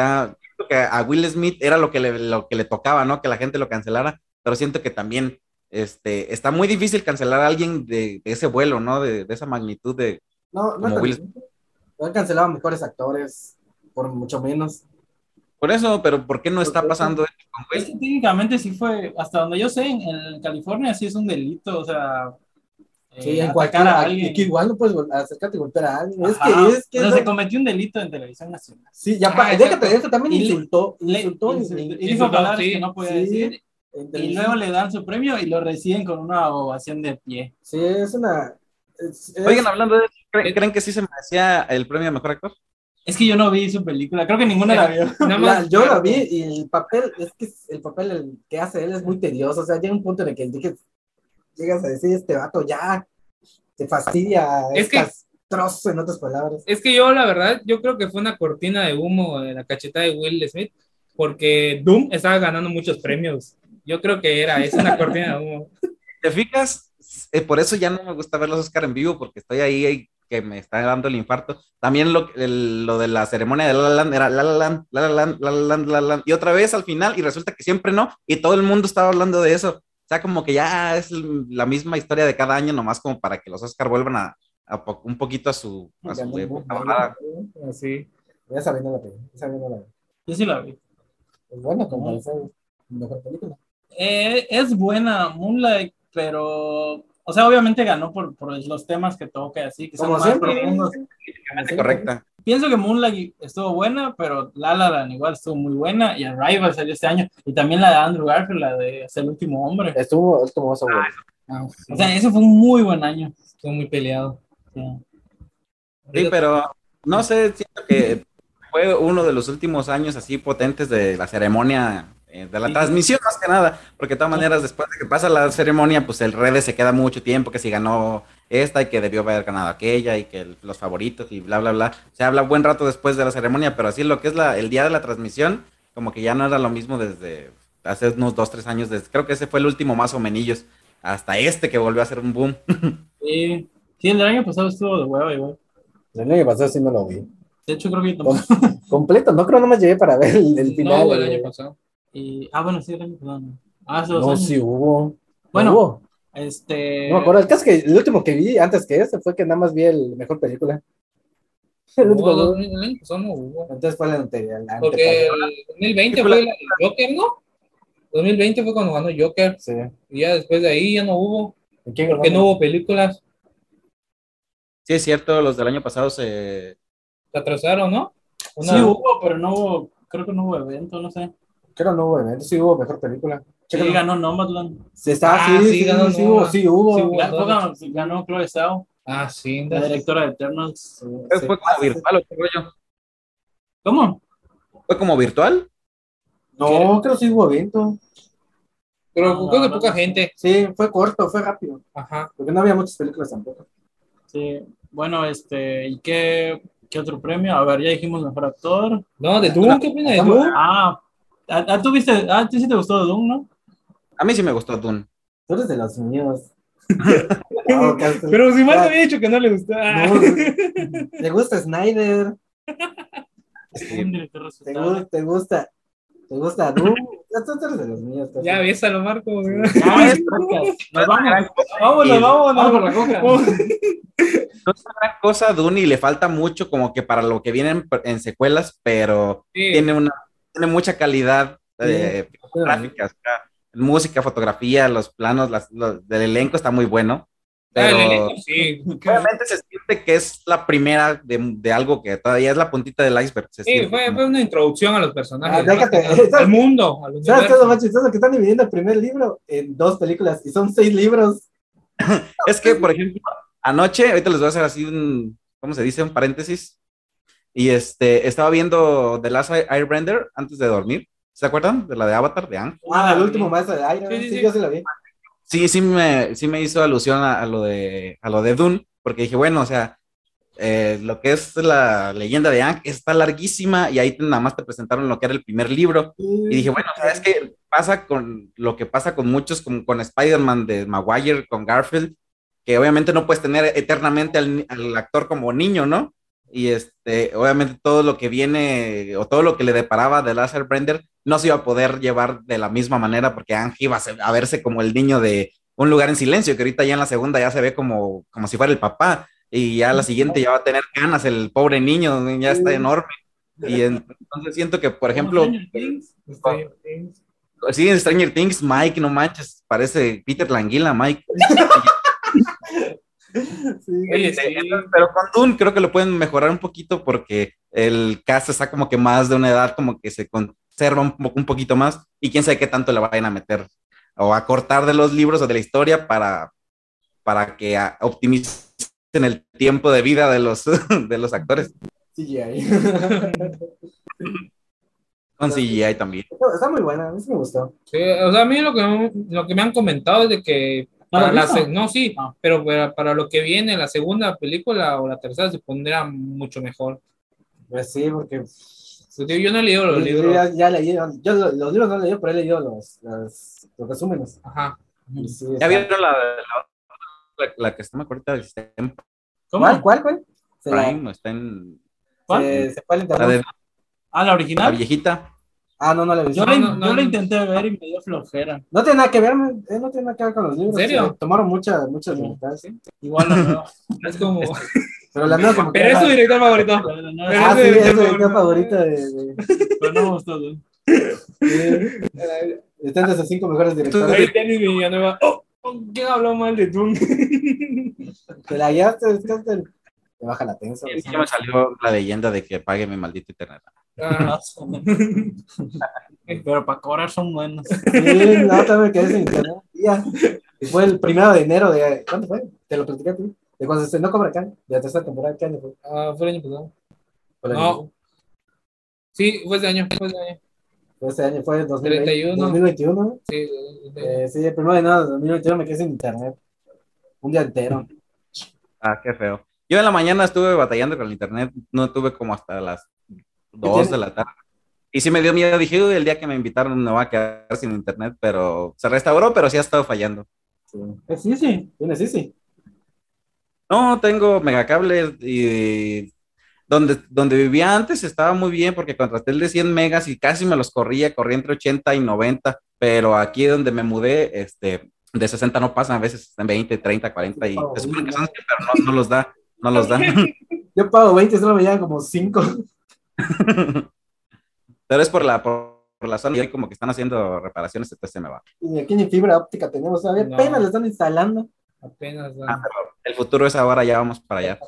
siento que a Will Smith era lo que le, lo que le tocaba, ¿no? Que la gente lo cancelara, pero siento que también este, está muy difícil cancelar a alguien de, de ese vuelo, ¿no? De, de esa magnitud de... No, no Will Han cancelado mejores actores, por mucho menos. Por eso, pero ¿por qué no está pasando esto con Es Will? que técnicamente sí fue, hasta donde yo sé, en, en California sí es un delito, o sea, eh, Sí, en atacar cualquier. a aquí- alguien. aquí igual no puedes acercarte y golpear a alguien. Es Ajá. que, es que. O sea, no- se cometió un delito en televisión nacional. sí, ya, Ah, déjate de eso, también le- insultó. Le- insultó. insultó- en- y en- dijo insultó, palabras sí. que no podía Sí. decir, en y luego le dan su premio y lo reciben con una ovación de pie. Sí, es una. es- es- Oigan, hablando de eso, ¿creen, Eh, creen que sí se merecía el premio a mejor actor? Es que yo no vi su película, creo que ninguno la [laughs] vio. Nada la- más- yo la vi y el papel, es que el papel el que hace él es muy tedioso. O sea, llega un punto en el que dije, llegas a decir, este vato ya te fastidia. Es Es que- castroso, en otras palabras. Es que yo, la verdad, yo creo que fue una cortina de humo de la cachetada de Will Smith, porque Doom estaba ganando muchos premios. Yo creo que era, es una cortina de humo. [laughs] ¿Te fijas? Eh, por eso ya no me gusta ver los Oscar en vivo, porque estoy ahí y que me está dando el infarto. También lo, el- lo de la ceremonia de La La Land era La La Land, La La Land, La La Land, La La Land, y otra vez al final, y resulta que siempre no, y todo el mundo estaba hablando de eso. O sea, como que ya es la misma historia de cada año, nomás como para que los Oscar vuelvan a, a po- un poquito a su, a su época. Así. Ya sabiendo la película. Ya sabiendo la Yo sí la vi. Es bueno, como mejor película. Eh, es buena Moonlight, pero, o sea, obviamente ganó por, por los temas que toca, y así, que son Como más siempre. profundos. Correcta. Pienso que Moonlight estuvo buena, pero La La Land igual estuvo muy buena, y Arrival salió este año, y también la de Andrew Garfield, la de Ser el último hombre. Estuvo, estuvo más bueno. Ah, sí. O sea, ese fue un muy buen año. Estuvo muy peleado. Sí. Sí, pero no sé, siento que fue uno de los últimos años así potentes de la ceremonia, eh, de la Sí. transmisión más que nada, porque de todas maneras después de que pasa la ceremonia, pues el redes se queda mucho tiempo que si ganó esta y que debió haber ganado aquella y que el- los favoritos y bla, bla, bla. Se habla buen rato después de la ceremonia, pero así lo que es la, el día de la transmisión, como que ya no era lo mismo desde hace unos dos, tres años, desde, creo que ese fue el último más o menos, hasta este que volvió a ser un boom. [laughs] Sí, sí, el año pasado estuvo de huevo igual. El año pasado sí no lo vi. De hecho, creo que yo tampoco. [laughs] Completo, no creo nomás llegué para ver el, el final. No, el eh. año pasado. Y, ah, bueno, sí, no. Ah, hace dos No, años. sí hubo. Bueno, No hubo. Este. No me acuerdo. El caso es que el último que vi antes que ese fue que nada más vi el mejor película. El último pasado no hubo. Entonces fue la anterior. la Porque el 2020 fue el Joker, ¿no? 2020 fue cuando ganó Joker. Sí. Y ya después de ahí ya no hubo. ¿Y quién Porque no hubo películas. Sí, es cierto, los del año pasado se... Se atrasaron, ¿no? Sí hubo, pero no hubo. Creo que no hubo evento, no sé. Creo que no hubo evento. Sí hubo mejor película. Sí, ganó Nomadland. Sí, está, Ah, sí, sí, sí, ganó sí, hubo, sí hubo. Sí hubo. Ga- fue ganó, ganó Chloe Zhao, Ah, sí. la directora de Eternals. Sí, Fue como virtual, ¿o qué rollo? ¿Cómo? ¿Fue como virtual? No, creo que sí hubo evento. Pero No, creo que no, poca no. gente. Sí, fue corto, fue rápido. Ajá. Porque no había muchas películas tampoco. Sí. Bueno, este. ¿Y qué, qué otro premio? A ver, ya dijimos mejor actor. No, de Doom, ¿qué opina de Doom? Ah, ah, ah, tú viste. Ah, a ti sí te gustó Doom, ¿no? A mí sí me gustó Dune. Tú eres de los míos. [laughs] No. Pero si más Ah, había dicho que no le gustaba. no, ¿Te gusta Snyder? [laughs] Director ¿Te, respetable. gu- te gusta? ¿Te gusta Doom? Ya Tú eres de los míos. Ya a Marco. güey. Ya, [laughs] es. Nos vamos. Vámonos, vámonos. Vamos por la coca. No es una gran cosa Dune y le falta mucho como que para lo que viene en, en secuelas, pero Sí. tiene una tiene mucha calidad de gráficas, o sea, música, fotografía, los planos, las, los- del elenco está muy bueno. Ah, Pero elenco, sí. obviamente se siente que es la primera de, de algo que todavía es la puntita del iceberg. se Sí, fue, como- fue una introducción a los personajes. Ah, déjate. nada, al mundo, al ¿Sabes qué es lo más chistoso? Que están dividiendo el primer libro en dos películas y son seis libros. [laughs] Es que, por ejemplo, anoche, ahorita les voy a hacer así un, ¿cómo se dice? Un paréntesis. Y este, estaba viendo The Last Airbender antes de dormir. ¿Se acuerdan? De la de Avatar, de Ang. Ah, el último maestro de aire. Sí, Sí, yo sí lo vi. Sí, sí me, sí me hizo alusión a, a lo de, a lo de Dune, porque dije, bueno, o sea, eh, lo que es la leyenda de Ang está larguísima y ahí te- nada más te presentaron lo que era el primer libro. Y dije, bueno, ¿sabes qué pasa con lo que pasa con muchos, con, con Spider-Man de Maguire, con Garfield? Que obviamente no puedes tener eternamente al actor como niño, ¿no? Y este, obviamente todo lo que viene o todo lo que le deparaba de Lazar Brender no se iba a poder llevar de la misma manera porque Ang iba a, ser- a verse como el niño de, Un lugar en silencio, que ahorita ya en la segunda ya se ve como, como si fuera el papá, y ya la siguiente ya va a tener canas, el pobre niño, ya está enorme. Y entonces siento que, por ejemplo, sí, en Stranger Things, Mike, no manches, parece Peter Languila, Mike. [laughs] Sí. Oye, sí. Pero con Dune creo que lo pueden mejorar un poquito porque el cast está como que más de una edad, como que se conserva un, po- un poquito más y quién sabe qué tanto le vayan a meter o a cortar de los libros o de la historia para, para que ah, optimicen el tiempo de vida de los, [laughs] de los actores CGI. [laughs] con CGI también. Está muy buena, a mí sí me gustó. Sí, o sea, a mí lo que, lo que me han comentado es de que ¿No la para la no, sí, Ah. pero para, para lo que viene, la segunda película o la tercera se pondrá mucho mejor. Pues sí, porque Pues, Yo no he leído los yo libros. ya, ya leí, yo lo- los libros no he leído, pero he leído los, los, los resúmenes. Ajá. Sí, ¿Ya vieron la, la, la- la que está, está en ¿Cómo? Ah, ¿Cuál, cuál, cuál? Se la- Prime, está en ¿Cuál? se, se fue la de Ah, la la original. viejita. Ah, no, no la he visto. Yo, No, la, no, no, yo no. intenté ver y me dio flojera. No tiene nada que ver, eh, no tiene nada que ver con los libros. ¿En serio? se tomaron muchas, muchas Sí. libertades, ¿sí? Igual la [laughs] nueva. Es como. Pero la nueva como que Pero es su director favorito. Ah, sí, es mi director favorito. de... de- pero no me gustó. ¿no? Está entre sus cinco mejores directores. Ahí Denis Villanueva. Oh, ¿Quién habló mal de Dune? [laughs] Te la que te te baja la tensa. Que me salió la leyenda de que pague mi maldito internet. Ah, Pero para cobrar son buenos. Sí, no, también me quedé sin internet. Y ya. Y fue el primero de enero de... ¿Cuándo fue? Te lo platicé a ti. De cuando se estrenó Cobra Kai, de la tercera temporada. ¿Qué año fue? ah, fue el año pasado. Fue el No. Sí, fue ese año. Fue ese año. Fue ese año, fue el 2020, 31. 2021. Sí, Eh, sí, el primero de enero de 2021 me quedé sin internet. Un día entero. Ah, qué feo. Yo en la mañana estuve batallando con el internet, no tuve como hasta las 2 tiene? de la tarde. Y sí me dio miedo, dije, "Uy, el día que me invitaron me va a quedar sin internet, pero se restauró, pero sí ha estado fallando. Sí. Sí, sí. Tiene sí, sí. No, tengo megacable y donde, donde vivía antes estaba muy bien porque contraté el de 100 megas y casi me los corría, corría entre 80 y 90, pero aquí donde me mudé, este, de 60 no pasan, a veces en 20, 30, 40 y se supone que son 100, pero no, no los da, no los [laughs] da. Yo pago 20, solo me llegan como 5. [laughs] Pero es por la, por, por la zona y hoy como que están haciendo reparaciones, entonces se me va. Y aquí ni fibra óptica tenemos. A ver, No. apenas lo están instalando. Apenas. Ah, pero el futuro es ahora, ya vamos para allá.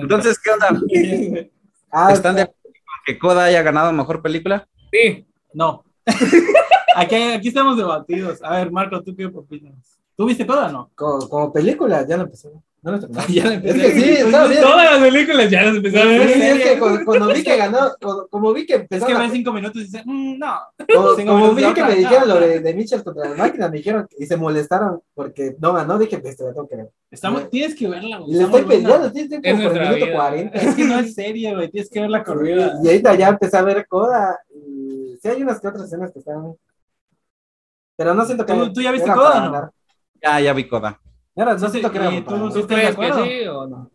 Entonces, ¿qué onda? [laughs] Ah, ¿Están de acuerdo con que Coda haya ganado mejor película? Sí, No. [laughs] Aquí, aquí estamos debatidos. A ver, Marco, ¿tú qué opinas? ¿Tú viste Coda o no? como, como película, ya lo empecé. No lo terminé. [laughs] Ya la Es empecé. que sí, bien. todas las películas ya las empezaron a Sí, ver. es que cuando, cuando vi que ganó, cuando- como vi que Es empezó, que ves cinco minutos y "Mm, no. [laughs] como, [laughs] cinco como minutos vi que me dijeron lo de, de Mitchell contra las máquinas, me dijeron y se molestaron porque no ganó, dije, pues te la tengo que ver. Estamos, tienes que verla, güey. Y le estoy peleando, estoy, estoy Es como por el minuto vida. 40. Es que no es serie, güey. Tienes que ver la corrida. Y ahorita ya empecé a ver Coda. Y sí hay unas que otras escenas que están. Pero no siento que. ¿Tú- tú ya viste Coda Ya, ya vi Coda. Era- no Sí, siento que era tú- ganar. ¿Sí ¿Tú crees que sí o no?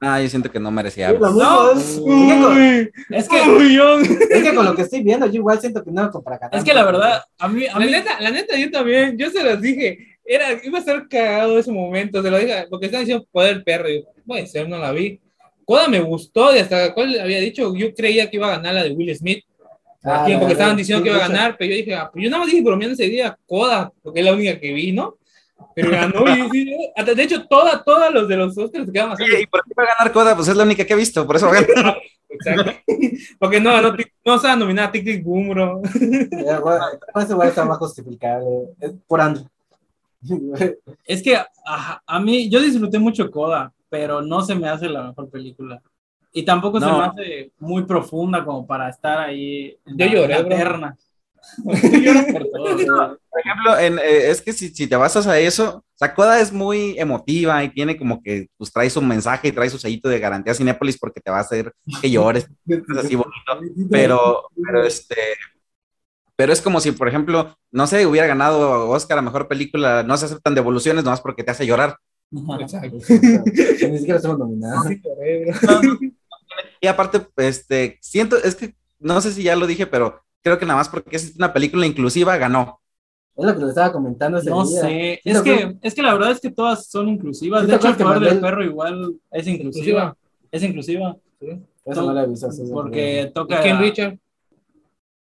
Ah, yo siento que no merecía. Sí, No. es, es que con, Uy, Es que, uy, [laughs] es que con lo que estoy viendo, yo igual siento que no para ganar. es que la verdad, a mí, a La mí, neta, la neta, yo también, yo se los dije, era, iba a ser cagado ese momento, se lo dije, porque están diciendo poder perro, y yo, puede ser, no la vi. Coda me gustó, y hasta cuál había dicho, yo creía que iba a ganar la de Will Smith, Ah, porque estaban diciendo sí, que iba a ganar, pero yo dije, ah, pues yo nada más dije bromeando ese día, Coda, porque es la única que vi, ¿no? Pero ganó, y sí, hasta, de hecho, toda, todas los de los Oscars se quedan así. Oye, ¿Y por qué va a ganar Coda? Pues es la única que he visto, por eso va a ganar. [laughs] Exacto. Porque no, no, no se va a nominar a Tic Tic Boom, bro. ya, bueno, Ese igual está más justificable. Es por Andrew. es que a mí, yo disfruté mucho Coda, pero no se me hace la mejor película. Y tampoco se me hace muy profunda como para estar ahí en Yo la, lloré, la bro. terna. Por [laughs] todo, bro. Por ejemplo, en, eh, es que si, si te basas a eso, o sea, Coda es muy emotiva y tiene como que, pues trae su mensaje y trae su sellito de garantía Cinépolis porque te va a hacer que llores, [laughs] es así bonito. Pero, pero este, pero es como si, por ejemplo, no sé, hubiera ganado Oscar a Mejor Película, no se aceptan devoluciones nomás porque te hace llorar. Exacto. [laughs] Ni siquiera estamos nominados. Sí, lloré, bro. Y aparte, este, siento, es que, no sé si ya lo dije, pero creo que nada más porque es una película inclusiva, ganó. Es lo que le estaba comentando ese No día. sé, Sí, es que, es que la verdad es que todas son inclusivas. Sí, De ¿te hecho, el poder del perro igual es inclusiva. Es inclusiva. Eso no sí, sí, Porque toca. ¿Quién, Richard?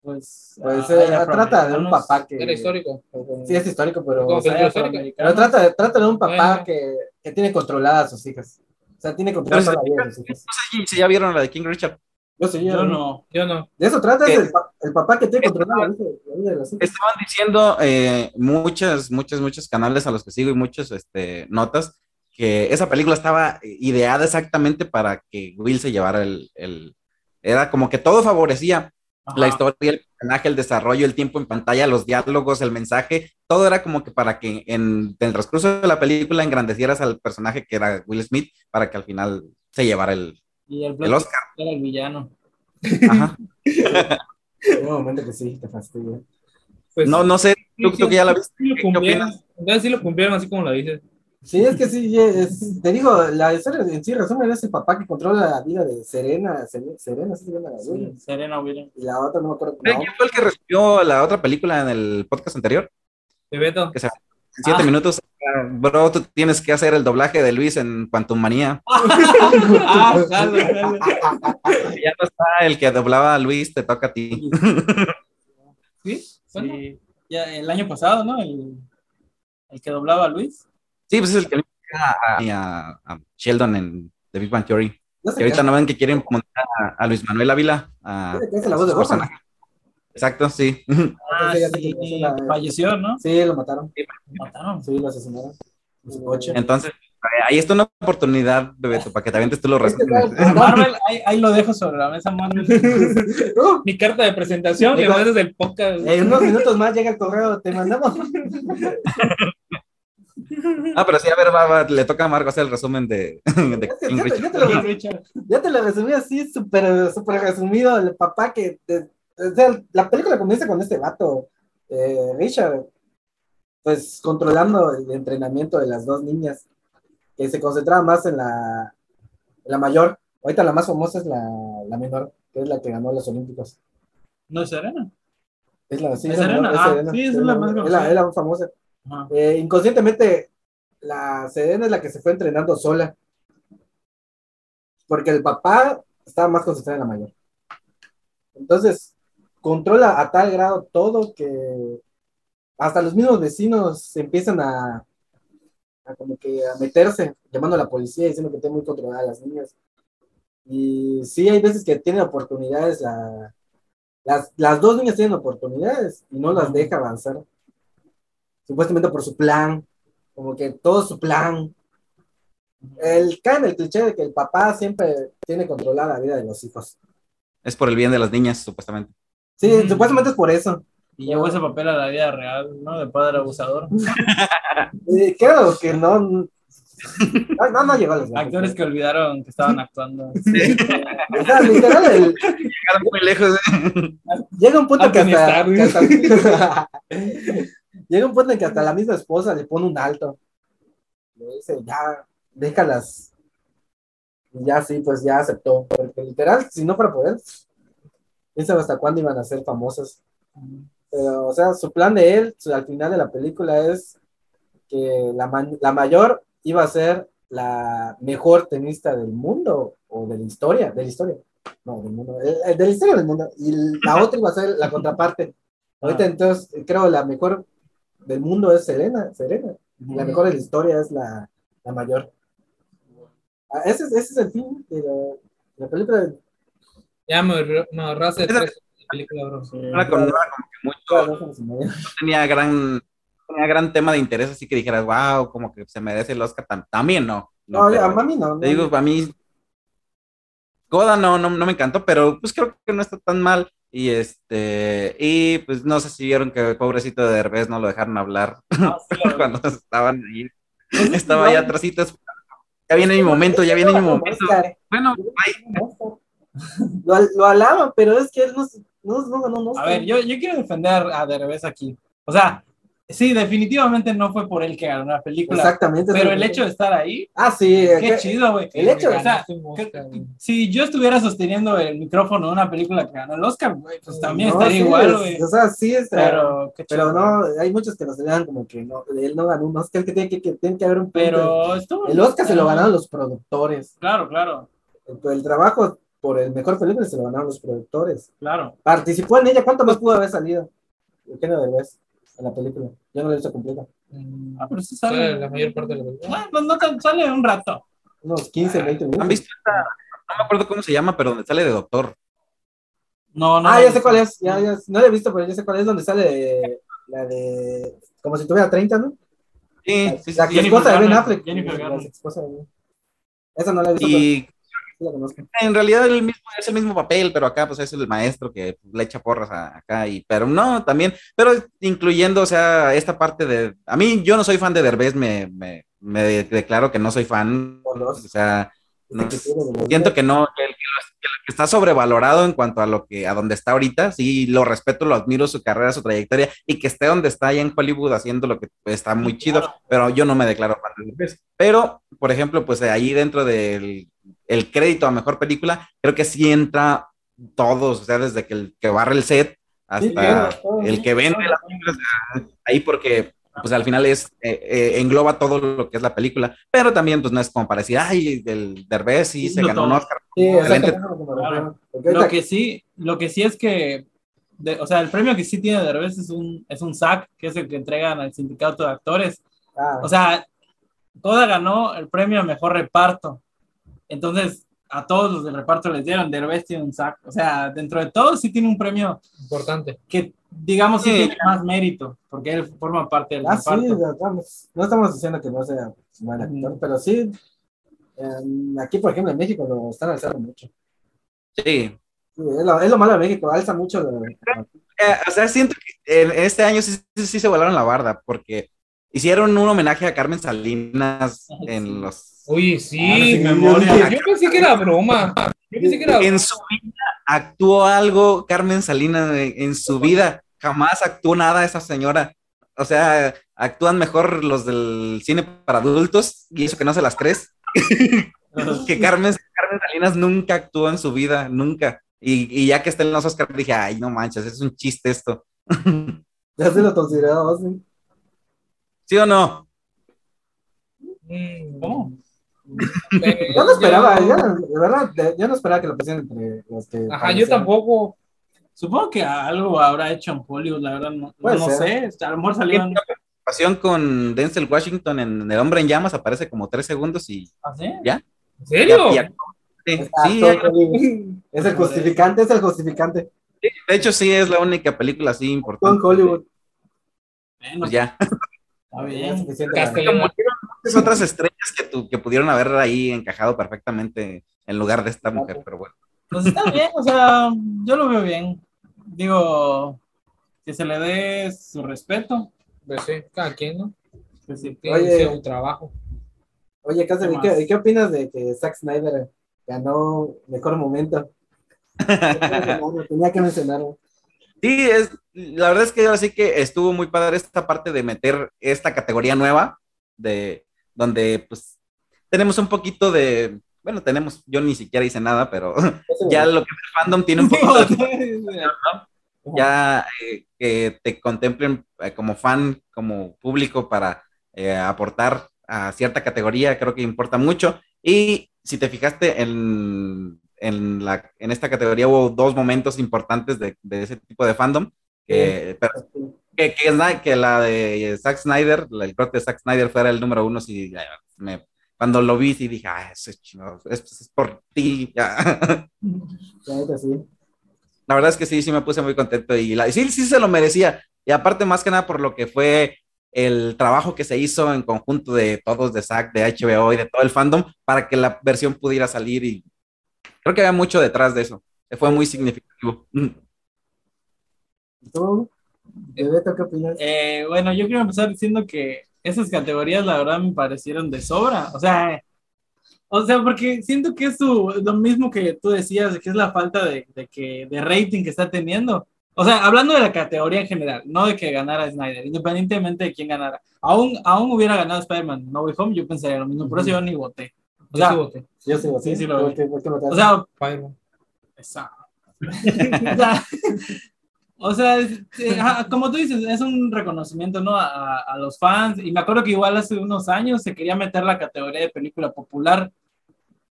Pues, Pues a- eh, hay trata de un papá que. Era histórico. o como- Sí, es histórico, pero. ¿Cómo Pues, histórica? afroamericanos. Pero trata, trata de un papá Bueno. que, que tiene controladas a sus hijas. O sea, tiene controlada Pero la vida de sus hijas. No sé si ya vieron la de King Richard. Yo sí, Yo no. Yo no. De eso trata, ¿Qué? el, pa- el papá que de las hijas. Estaban diciendo eh, muchas, muchos, muchos canales a los que sigo y muchas este, notas que esa película estaba ideada exactamente para que Will se llevara el, el- Era como que todo favorecía Ajá. la historia, el personaje, el desarrollo, el tiempo en pantalla, los diálogos, el mensaje, todo era como que para que en, en el transcurso de la película engrandecieras al personaje que era Will Smith para que al final se llevara el, Y el, el Oscar. era el villano. Ajá. Hay un momento que sí, te fastidia. Pues, No, no sé, tú, tú que ya la viste. sí lo ¿qué cumplieron. sí lo cumplieron así como lo dices. Sí, es que sí, es- te digo, la historia en sí resumen es el papá que controla la vida de Serena, Serena, Serena, ¿sí se llama la Sí? Serena Williams. Y la otra no me acuerdo. ¿Quién No, fue el que recibió la otra película en el podcast anterior? Bebeto. Que se siete Ah. minutos. Bro, tú tienes que hacer el doblaje de Luis en Manía. [laughs] Ah, jalo, jalo. [laughs] Ya no está el que doblaba a Luis, te toca a ti. ¿Sí? Ya el año pasado, ¿no? El, el que doblaba a Luis. Sí, pues es el que a, a- a Sheldon en The Big Bang Theory. no sé Que ahorita no ven que quieren montar a, a Luis Manuel Ávila. A, ¿Qué hace la voz de personaje. Exacto, sí. Ah, sí, ya sé sí, falleció, ¿no? Sí, lo mataron. Mataron. Sí, lo asesinaron. En su coche. Entonces, ahí está una oportunidad, Bebeto, para que te avientes tú los que resúmenes. tal- Marvel, ahí, ahí lo dejo sobre la mesa, Marvel. [laughs] Uh, Mi carta de presentación, que Digo- no es del podcast. en unos minutos más llega el correo, te mandamos. Ah, pero sí, a ver, va, va, le toca a Marco hacer el resumen de, que King ya te- ya te lo-. Ya te lo resumí así, súper súper resumido, el papá que... te- o sea, la película comienza con este vato, eh, Richard, pues controlando el entrenamiento de las dos niñas, que se concentraba más en la, en la mayor. Ahorita la más famosa es la, la menor, que es la que ganó los Olímpicos. ¿No es Serena? Es la, sí, ¿Es la menor, Serena? Ah, sí, es la más conocida. es la más famosa. Eh, inconscientemente, la Serena es la que se fue entrenando sola. Porque el papá estaba más concentrado en la mayor. Entonces, controla a tal grado todo que hasta los mismos vecinos empiezan a, a como que a meterse, llamando a la policía diciendo que tiene muy controladas a las niñas. Y sí, hay veces que tienen oportunidades, la- las, las dos niñas tienen oportunidades y no las deja avanzar supuestamente por su plan, como que todo su plan. El, cae en el cliché de que el papá siempre tiene controlada la vida de los hijos. Es por el bien de las niñas, supuestamente. Sí, Mm. supuestamente es por eso. Y llevó ese papel a la vida real, ¿no? De padre abusador. [laughs] Eh, creo que no. No, no, no llegó a los Actores que olvidaron que estaban actuando. O sea, literal, el- Llegaron muy lejos. llega un punto que hasta, que hasta- [laughs] llega un punto en que hasta la misma esposa le pone un alto. Le dice, ya, déjalas. Y ya sí, pues ya aceptó. Porque literal, si no fuera por él, quién sabe hasta cuándo iban a ser famosas. Pero, o sea, su plan de él, su- al final de la película, es que la, ma- la mayor iba a ser la mejor tenista del mundo o de la historia, de la historia. No, del mundo, eh, eh, de la historia del mundo. Y la [laughs] otra iba a ser la contraparte. Ahorita Ah. entonces creo la mejor del mundo es Serena, Serena. La mejor de la historia es la, la mayor. Ah, ese, es- ese es el fin de la, de la película. Ya me, me ahorraste tres películas, bro. Era con- era como que mucho, no tenía gran, tenía gran tema de interés, así que dijeras, wow, como que se merece el Oscar. Tam- También no. no, No, pero- a mami no. Te no. digo, a mí, Coda no, no, no me encantó, pero pues creo que no está tan mal. Y este, y pues no sé si vieron que pobrecito de Derbez no lo dejaron hablar Ah, sí, [laughs] cuando estaban ahí. Estaba allá atrásito. Ya viene mi momento, ya viene mi momento. Bueno, Lo, lo alaban, pero es que él no, no, no un Oscar. A ver, yo, yo quiero defender a Derbez aquí. O sea, Sí, definitivamente no fue por él que ganó la película. Exactamente. Pero el hecho de estar ahí, Ah, sí. qué que- chido, güey. el hecho- o sea, si yo estuviera sosteniendo el micrófono de una película que ganó el Oscar, güey, pues también no, estaría sí, igual, es- güey. O sea, sí, es, Pero, qué chido. pero no, hay muchos que nos vean como que no, él no ganó un Oscar, que tiene que, que tiene que haber un punto. Pero estuvo. El Oscar se lo ganaron los productores. Claro, claro, El, el trabajo por el mejor película se lo ganaron los productores. claro. Participó en ella, ¿cuánto más pudo haber salido? Eugenio Derbez en la película. Yo no lo he visto completa. Mm, Ah, pero sí sale sale. la mayor parte de la película. Bueno, no, no tan- sale un rato. Unos 15, 20 minutos. ¿Han visto esta? No me acuerdo cómo se llama, pero donde sale de doctor. No, no. Ah, no, ya sé cuál es. Ya, ya, no la he visto, pero ya sé cuál es donde sale de- la de. Como si tuviera 30, ¿no? Sí, sí, sí. la sí. que esposa de Ben Affleck. Jennifer La Garner. esposa de- Esa no la he visto, Y la conozco. en realidad el mismo, es el mismo papel, pero acá pues es el maestro que pues, le echa porras a- acá y pero no, también, pero incluyendo, o sea, esta parte de, a mí yo no soy fan de Derbez, me, me, me declaro que no soy fan, o sea, no, Este siento que no, que, el- que está sobrevalorado en cuanto a lo que, a donde está ahorita, sí, lo respeto, lo admiro, su carrera, su trayectoria, y que esté donde está allá en Hollywood haciendo lo que está muy chido, pero yo no me declaro fan de Derbez. Pero, por ejemplo, pues ahí dentro del el crédito a mejor película, creo que sí entra todos, o sea, desde que el que barre el set hasta Sí, claro, todo, el que vende todo. las películas, ahí porque pues al final es eh, eh, engloba todo lo que es la película, pero también pues no es como para decir, ay, el Derbez sí se No ganó un todo. Oscar. Sí, lo. Claro. Que sí, lo que sí es que, de- o sea, el premio que sí tiene Derbez es un, es un SAC, que es el que entregan al sindicato de actores. ah, O sea, toda ganó el premio a mejor reparto. Entonces, a todos los del reparto les dieron, Derbez tiene un SAC. O sea, dentro de todo sí tiene un premio Importante. que, digamos, sí, Sí. tiene más mérito, porque él forma parte del ah, sí, reparto. vamos, no estamos diciendo que no sea buen actor, Ujú. pero sí. em, aquí, por ejemplo, en México lo están alzando mucho. Sí. Sí, es, lo, es lo malo de México, alza mucho. de- Eh, o sea, siento que en este año sí, sí, sí se volaron la barda, porque hicieron un homenaje a Carmen Salinas [laughs] en los... Oye, sí, sí, memoria. Yo pensé que era broma. Yo pensé que era En su vida actuó algo Carmen Salinas en, su vida. Jamás actuó nada esa señora. O sea, actúan mejor los del cine para adultos y eso que no se las crees. [laughs] que Carmen, Carmen Salinas nunca actuó en su vida, nunca. Y, y ya que está en los Oscars dije, ay, no manches, es un chiste esto. [laughs] Ya se lo consideraba, sí. ¿Sí o no? Mm, ¿Cómo? Eh, Yo no esperaba, yo- de verdad, yo no esperaba que lo pusieran entre los que. Ajá, yo tampoco. Supongo que algo habrá hecho en Hollywood, la verdad, no, no sé. A lo mejor salió en... Pasión con Denzel Washington en El Hombre en Llamas aparece como tres segundos y ¿Ah, sí? ya. ¿En serio? ya- ya- sí, sí. Es el justificante, es el justificante. de hecho sí es la única película así Con importante. Hollywood. Bueno, Pues ya. está bien. Castellano. Muchas otras estrellas que, tu- que pudieron haber ahí encajado perfectamente en lugar de esta mujer, pero bueno. Pues está bien, o sea, yo lo veo bien. Digo, que se le dé su respeto. Pues sí, cada quien, ¿no? Pues. Tiene Oye. su trabajo. Oye, Cáceres, ¿Qué ¿y qué, más? y qué opinas de que Zack Snyder ganó mejor momento? [laughs] Tenía que mencionarlo. Sí, es, la verdad es que ahora sí que estuvo muy padre esta parte de meter esta categoría nueva, de donde pues tenemos un poquito de, bueno, tenemos, yo ni siquiera hice nada, pero [laughs] ya lo que es el fandom tiene un poquito de [laughs] [laughs] ya eh, que te contemplen eh, como fan, como público para eh, aportar a cierta categoría, creo que importa mucho. Y si te fijaste en, en, la, en esta categoría hubo dos momentos importantes de, de ese tipo de fandom, pero- que, que, es que la de Zack Snyder, el corte de Zack Snyder fuera el número uno, ya, me- cuando lo vi, sí dije, ah, chingado, esto es por ti. ya". La verdad es que sí, sí me puse muy contento y la, sí, sí se lo merecía. Y aparte, más que nada por lo que fue el trabajo que se hizo en conjunto de todos, de SAC, de HBO y de todo el fandom, para que la versión pudiera salir. Y creo que había mucho detrás de eso. Fue muy significativo. ¿Tú, Bebeto, qué opinas? Eh, bueno, yo quiero empezar diciendo que esas categorías, la verdad, me parecieron de sobra. O sea, o sea, porque siento que es su- lo mismo que tú decías, que es la falta de, de que, de rating que está teniendo. O sea, hablando de la categoría en general, no de que ganara Snyder, independientemente de quién ganara. Aún, aún hubiera ganado Spider-Man No Way Home, yo pensaría lo mismo, por eso yo ni voté. O Yo sea, sí voté. Yo sí, Sí, sí, lo ¿Por vi. qué- por qué votaste? o sea, Spider-Man. [laughs] esa- [laughs] o sea, o sea, es- eh, como tú dices, es un reconocimiento ¿no? a, a- los fans. Y me acuerdo que igual hace unos años se quería meter la categoría de película popular,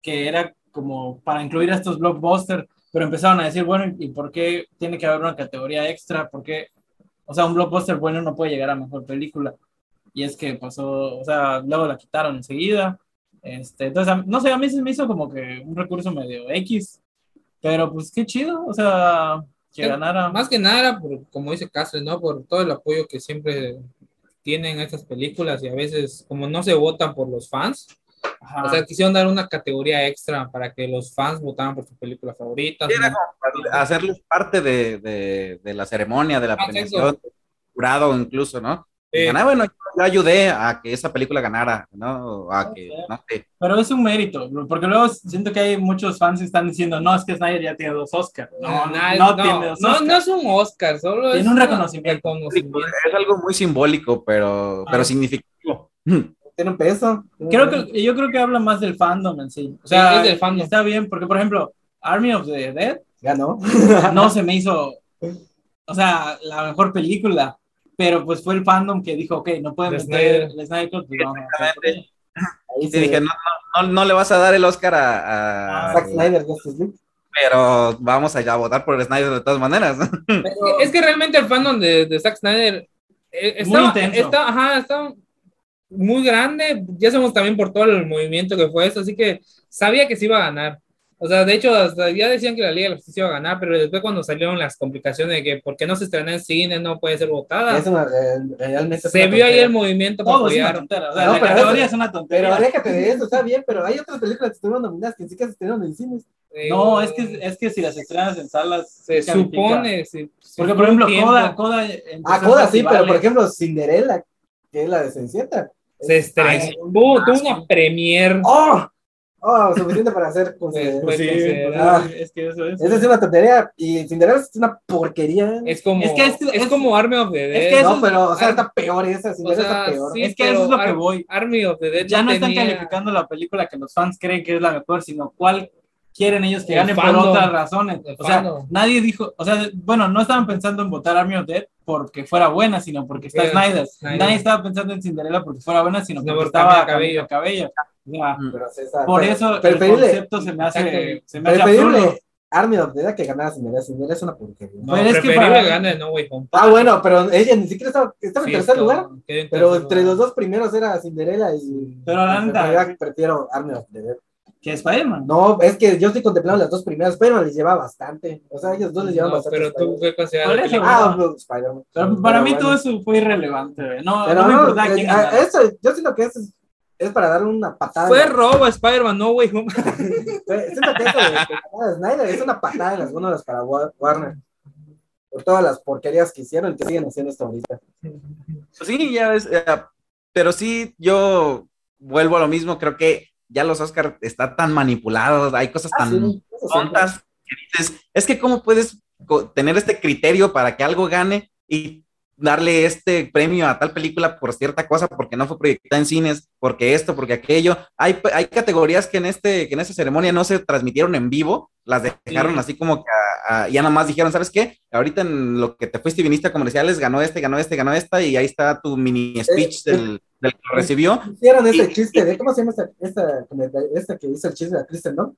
que era como para incluir a estos blockbusters, pero empezaron a decir, bueno, ¿y por qué tiene que haber una categoría extra? ¿Por qué? O sea, un blockbuster bueno no puede llegar a mejor película. Y es que pasó, o sea, luego la quitaron enseguida. Este, entonces, no sé, a mí se me hizo como que un recurso medio X, pero pues qué chido, o sea, que Sí, ganara. Más que nada, por, como dice Castle, ¿no? Por todo el apoyo que siempre tienen estas películas y a veces, como no se votan por los fans, Ajá. o sea, quisieron dar una categoría extra para que los fans votaran por su película favorita. Sí, era ¿no? Para hacerles parte de, de, de la ceremonia, de la Ah, premiación, jurado incluso, ¿no? Digan, "Ah, bueno, yo ayudé a que esa película ganara, ¿no? A que, no sé. Pero es un mérito, porque luego siento que hay muchos fans que están diciendo, no, es que Snyder ya tiene dos Oscars. No, no, Nah, no tiene dos no, Oscars. no es un Oscar, solo Tiene es un reconocimiento. reconocimiento. Es algo muy simbólico, pero, Ah. pero significativo. [laughs] Tiene un peso. Creo que, yo creo que habla más del fandom en sí. O sea, Sí, es del fandom. está bien, porque por ejemplo, Army of the Dead Ganó. [laughs] no se me hizo, o sea, la mejor película, pero pues fue el fandom que dijo, ok, no pueden De meter Snyder. el Snyder Cut, pues vamos a. Ahí Sí, se dije, no, no, no, no le vas a dar el Oscar a, a- Ah, Zack Snyder, pero vamos a ya votar por Snyder de todas maneras. [laughs] Pero- Es que realmente el fandom de, de Zack Snyder eh, estaba, intenso. está- ajá, está muy grande. Ya sabemos también por todo el movimiento que fue eso, así que sabía que se iba a ganar. O sea, de hecho, hasta ya decían que la Liga de la Justicia iba a ganar, pero después cuando salieron las complicaciones de que por qué no se estrena en cine, no puede ser votada, Es una, eh, realmente es se una vio ahí el movimiento para Todo es una apoyar. tontera, o sea, No, la pero categoría eso- es una Pero tontería. aléjate de eso, está bien, pero hay otras películas que estuvieron nominadas que ni siquiera se estrenaron en cines. Eh, No, es que, es que si las estrenas en salas, se sí supone. se Porque, por ejemplo, tiempo, Coda, Coda Ah, Coda sí, pero por ejemplo, Cinderella, que es la de Cenicienta. se estrenó. Tuvo una premier. ¡Oh! ¡Oh! Suficiente para hacer. [laughs] Pues, pues, Sí, pues, es que eso es. Esa es una tontería. Y Cinderella es una porquería. Es como, Es que es- es- como Army of the Dead. es que eso no, pero, o sea, Ar- está peor esa. o Cinderella sea, está peor. sí, Es que eso es lo que voy. Army of the Dead Ya no están calificando la película que los fans creen que es la mejor, sino cuál quieren ellos que El gane por otras razones. O sea, fandom. nadie dijo, o sea, bueno, no estaban pensando en votar Army of Dead porque fuera buena, sino porque está Snyder. Snyder. Nadie estaba pensando en Cinderella porque fuera buena, sino No, porque por estaba Cabello. O sea, Pero está- por pero- eso el concepto se me hace, se me hace preferible absurdo. Army of the Dead que ganara Cinderella. Cinderella es una porquería. No, Pero es que para- gane No Way Home. Ah, bueno, pero ella ni siquiera estaba, estaba en Sí, tercer lugar. Pero entre los dos primeros era Cinderella y. Pero la prefiero- prefiero Army of the Dead. Que Spider-Man. No, es que yo estoy contemplando las dos primeras, pero les lleva bastante. O sea, ellos dos les llevan No, bastante. pero tú Spider-Man. fue película. Ah, no, Spider-Man. Pero para mí bueno. todo eso fue irrelevante. güey. No, Pero no me no, eh, quién a- ganara. eso, yo siento que es, es para darle una patada. Fue robo Spider-Man, No. [laughs] Fue- Siento que eso de Snyder es una patada en las gónadas para Wa- Warner. Por todas las porquerías que hicieron y que siguen haciendo hasta ahorita. Pues sí, ya ves, eh, pero sí, yo vuelvo a lo mismo, creo que ya los Oscars están tan manipulados, hay cosas Ah, tan sí, eso sí. tontas que dices, es que cómo puedes tener este criterio para que algo gane y darle este premio a tal película por cierta cosa, porque no fue proyectada en cines, porque esto, porque aquello. Hay, hay categorías que en, este, que en esta ceremonia no se transmitieron en vivo, las dejaron Sí. así como que a- a- ya nada más dijeron, ¿sabes qué? Ahorita en lo que te fuiste y viniste a comerciales, ganó este, ganó este, ganó esta, y ahí está tu mini speech Eh, del, del que lo recibió. Hicieron ese chiste de, ¿cómo se llama esta, esta, esta que hizo el chiste de Kristen, no?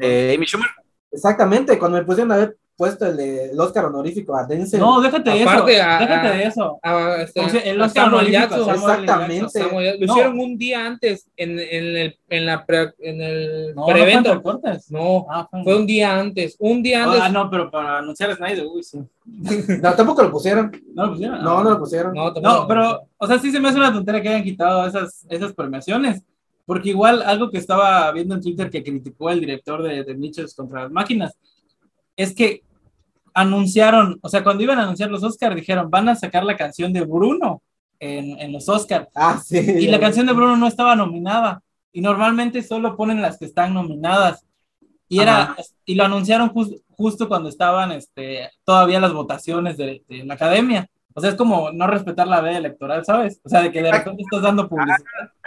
Eh, Amy Schumer. Exactamente, cuando me pusieron a haber puesto el, de- el Oscar honorífico a Denzel. No, déjate de eso. Aparte, a- déjate a- de eso. Ah, este, O sea, el a Oscar Samuel honorífico, Exactamente. Jackson. Samuel. Lo No. hicieron un día antes en, en el, en la pre- en el No, no prevento. fue en Cortes. No, Ah, fue fue un día antes. Un día antes. Ah, no, pero para anunciar a Snyder, uy, sí. [laughs] No, tampoco lo pusieron. No lo pusieron. No, no lo pusieron. No. No, pero, o sea, sí se me hace una tontería que hayan quitado esas, esas premiaciones. Porque igual algo que estaba viendo en Twitter que criticó el director de, de Nichos contra las máquinas es que anunciaron, o sea, cuando iban a anunciar los Oscars, dijeron, van a sacar la canción de Bruno en, en los Oscars. Ah, sí. Y la canción de Bruno no estaba nominada. Y normalmente solo ponen las que están nominadas. Y, era, y lo anunciaron jus- justo cuando estaban este, todavía las votaciones de, de la academia. O sea, es como no respetar la veda electoral, ¿sabes? O sea, de que de repente estás dando publicidad.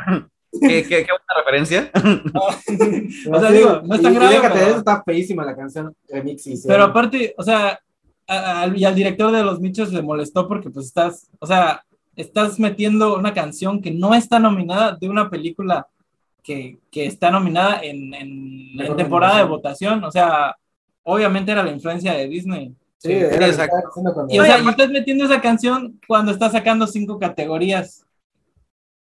[clears throat] ¿Qué, qué, qué buena referencia? [laughs] O sea, digo, no es tan y- grave, pero- eso, está feísima la canción remix. y Pero aparte, o sea, a- y al director de Los Michos le molestó porque pues estás, o sea, estás metiendo una canción que no está nominada de una película que, que está nominada en, en, temporada de votación. O sea, obviamente era la influencia de Disney. Sí, que exacto. Y o sea, y estás metiendo esa canción cuando estás sacando cinco categorías.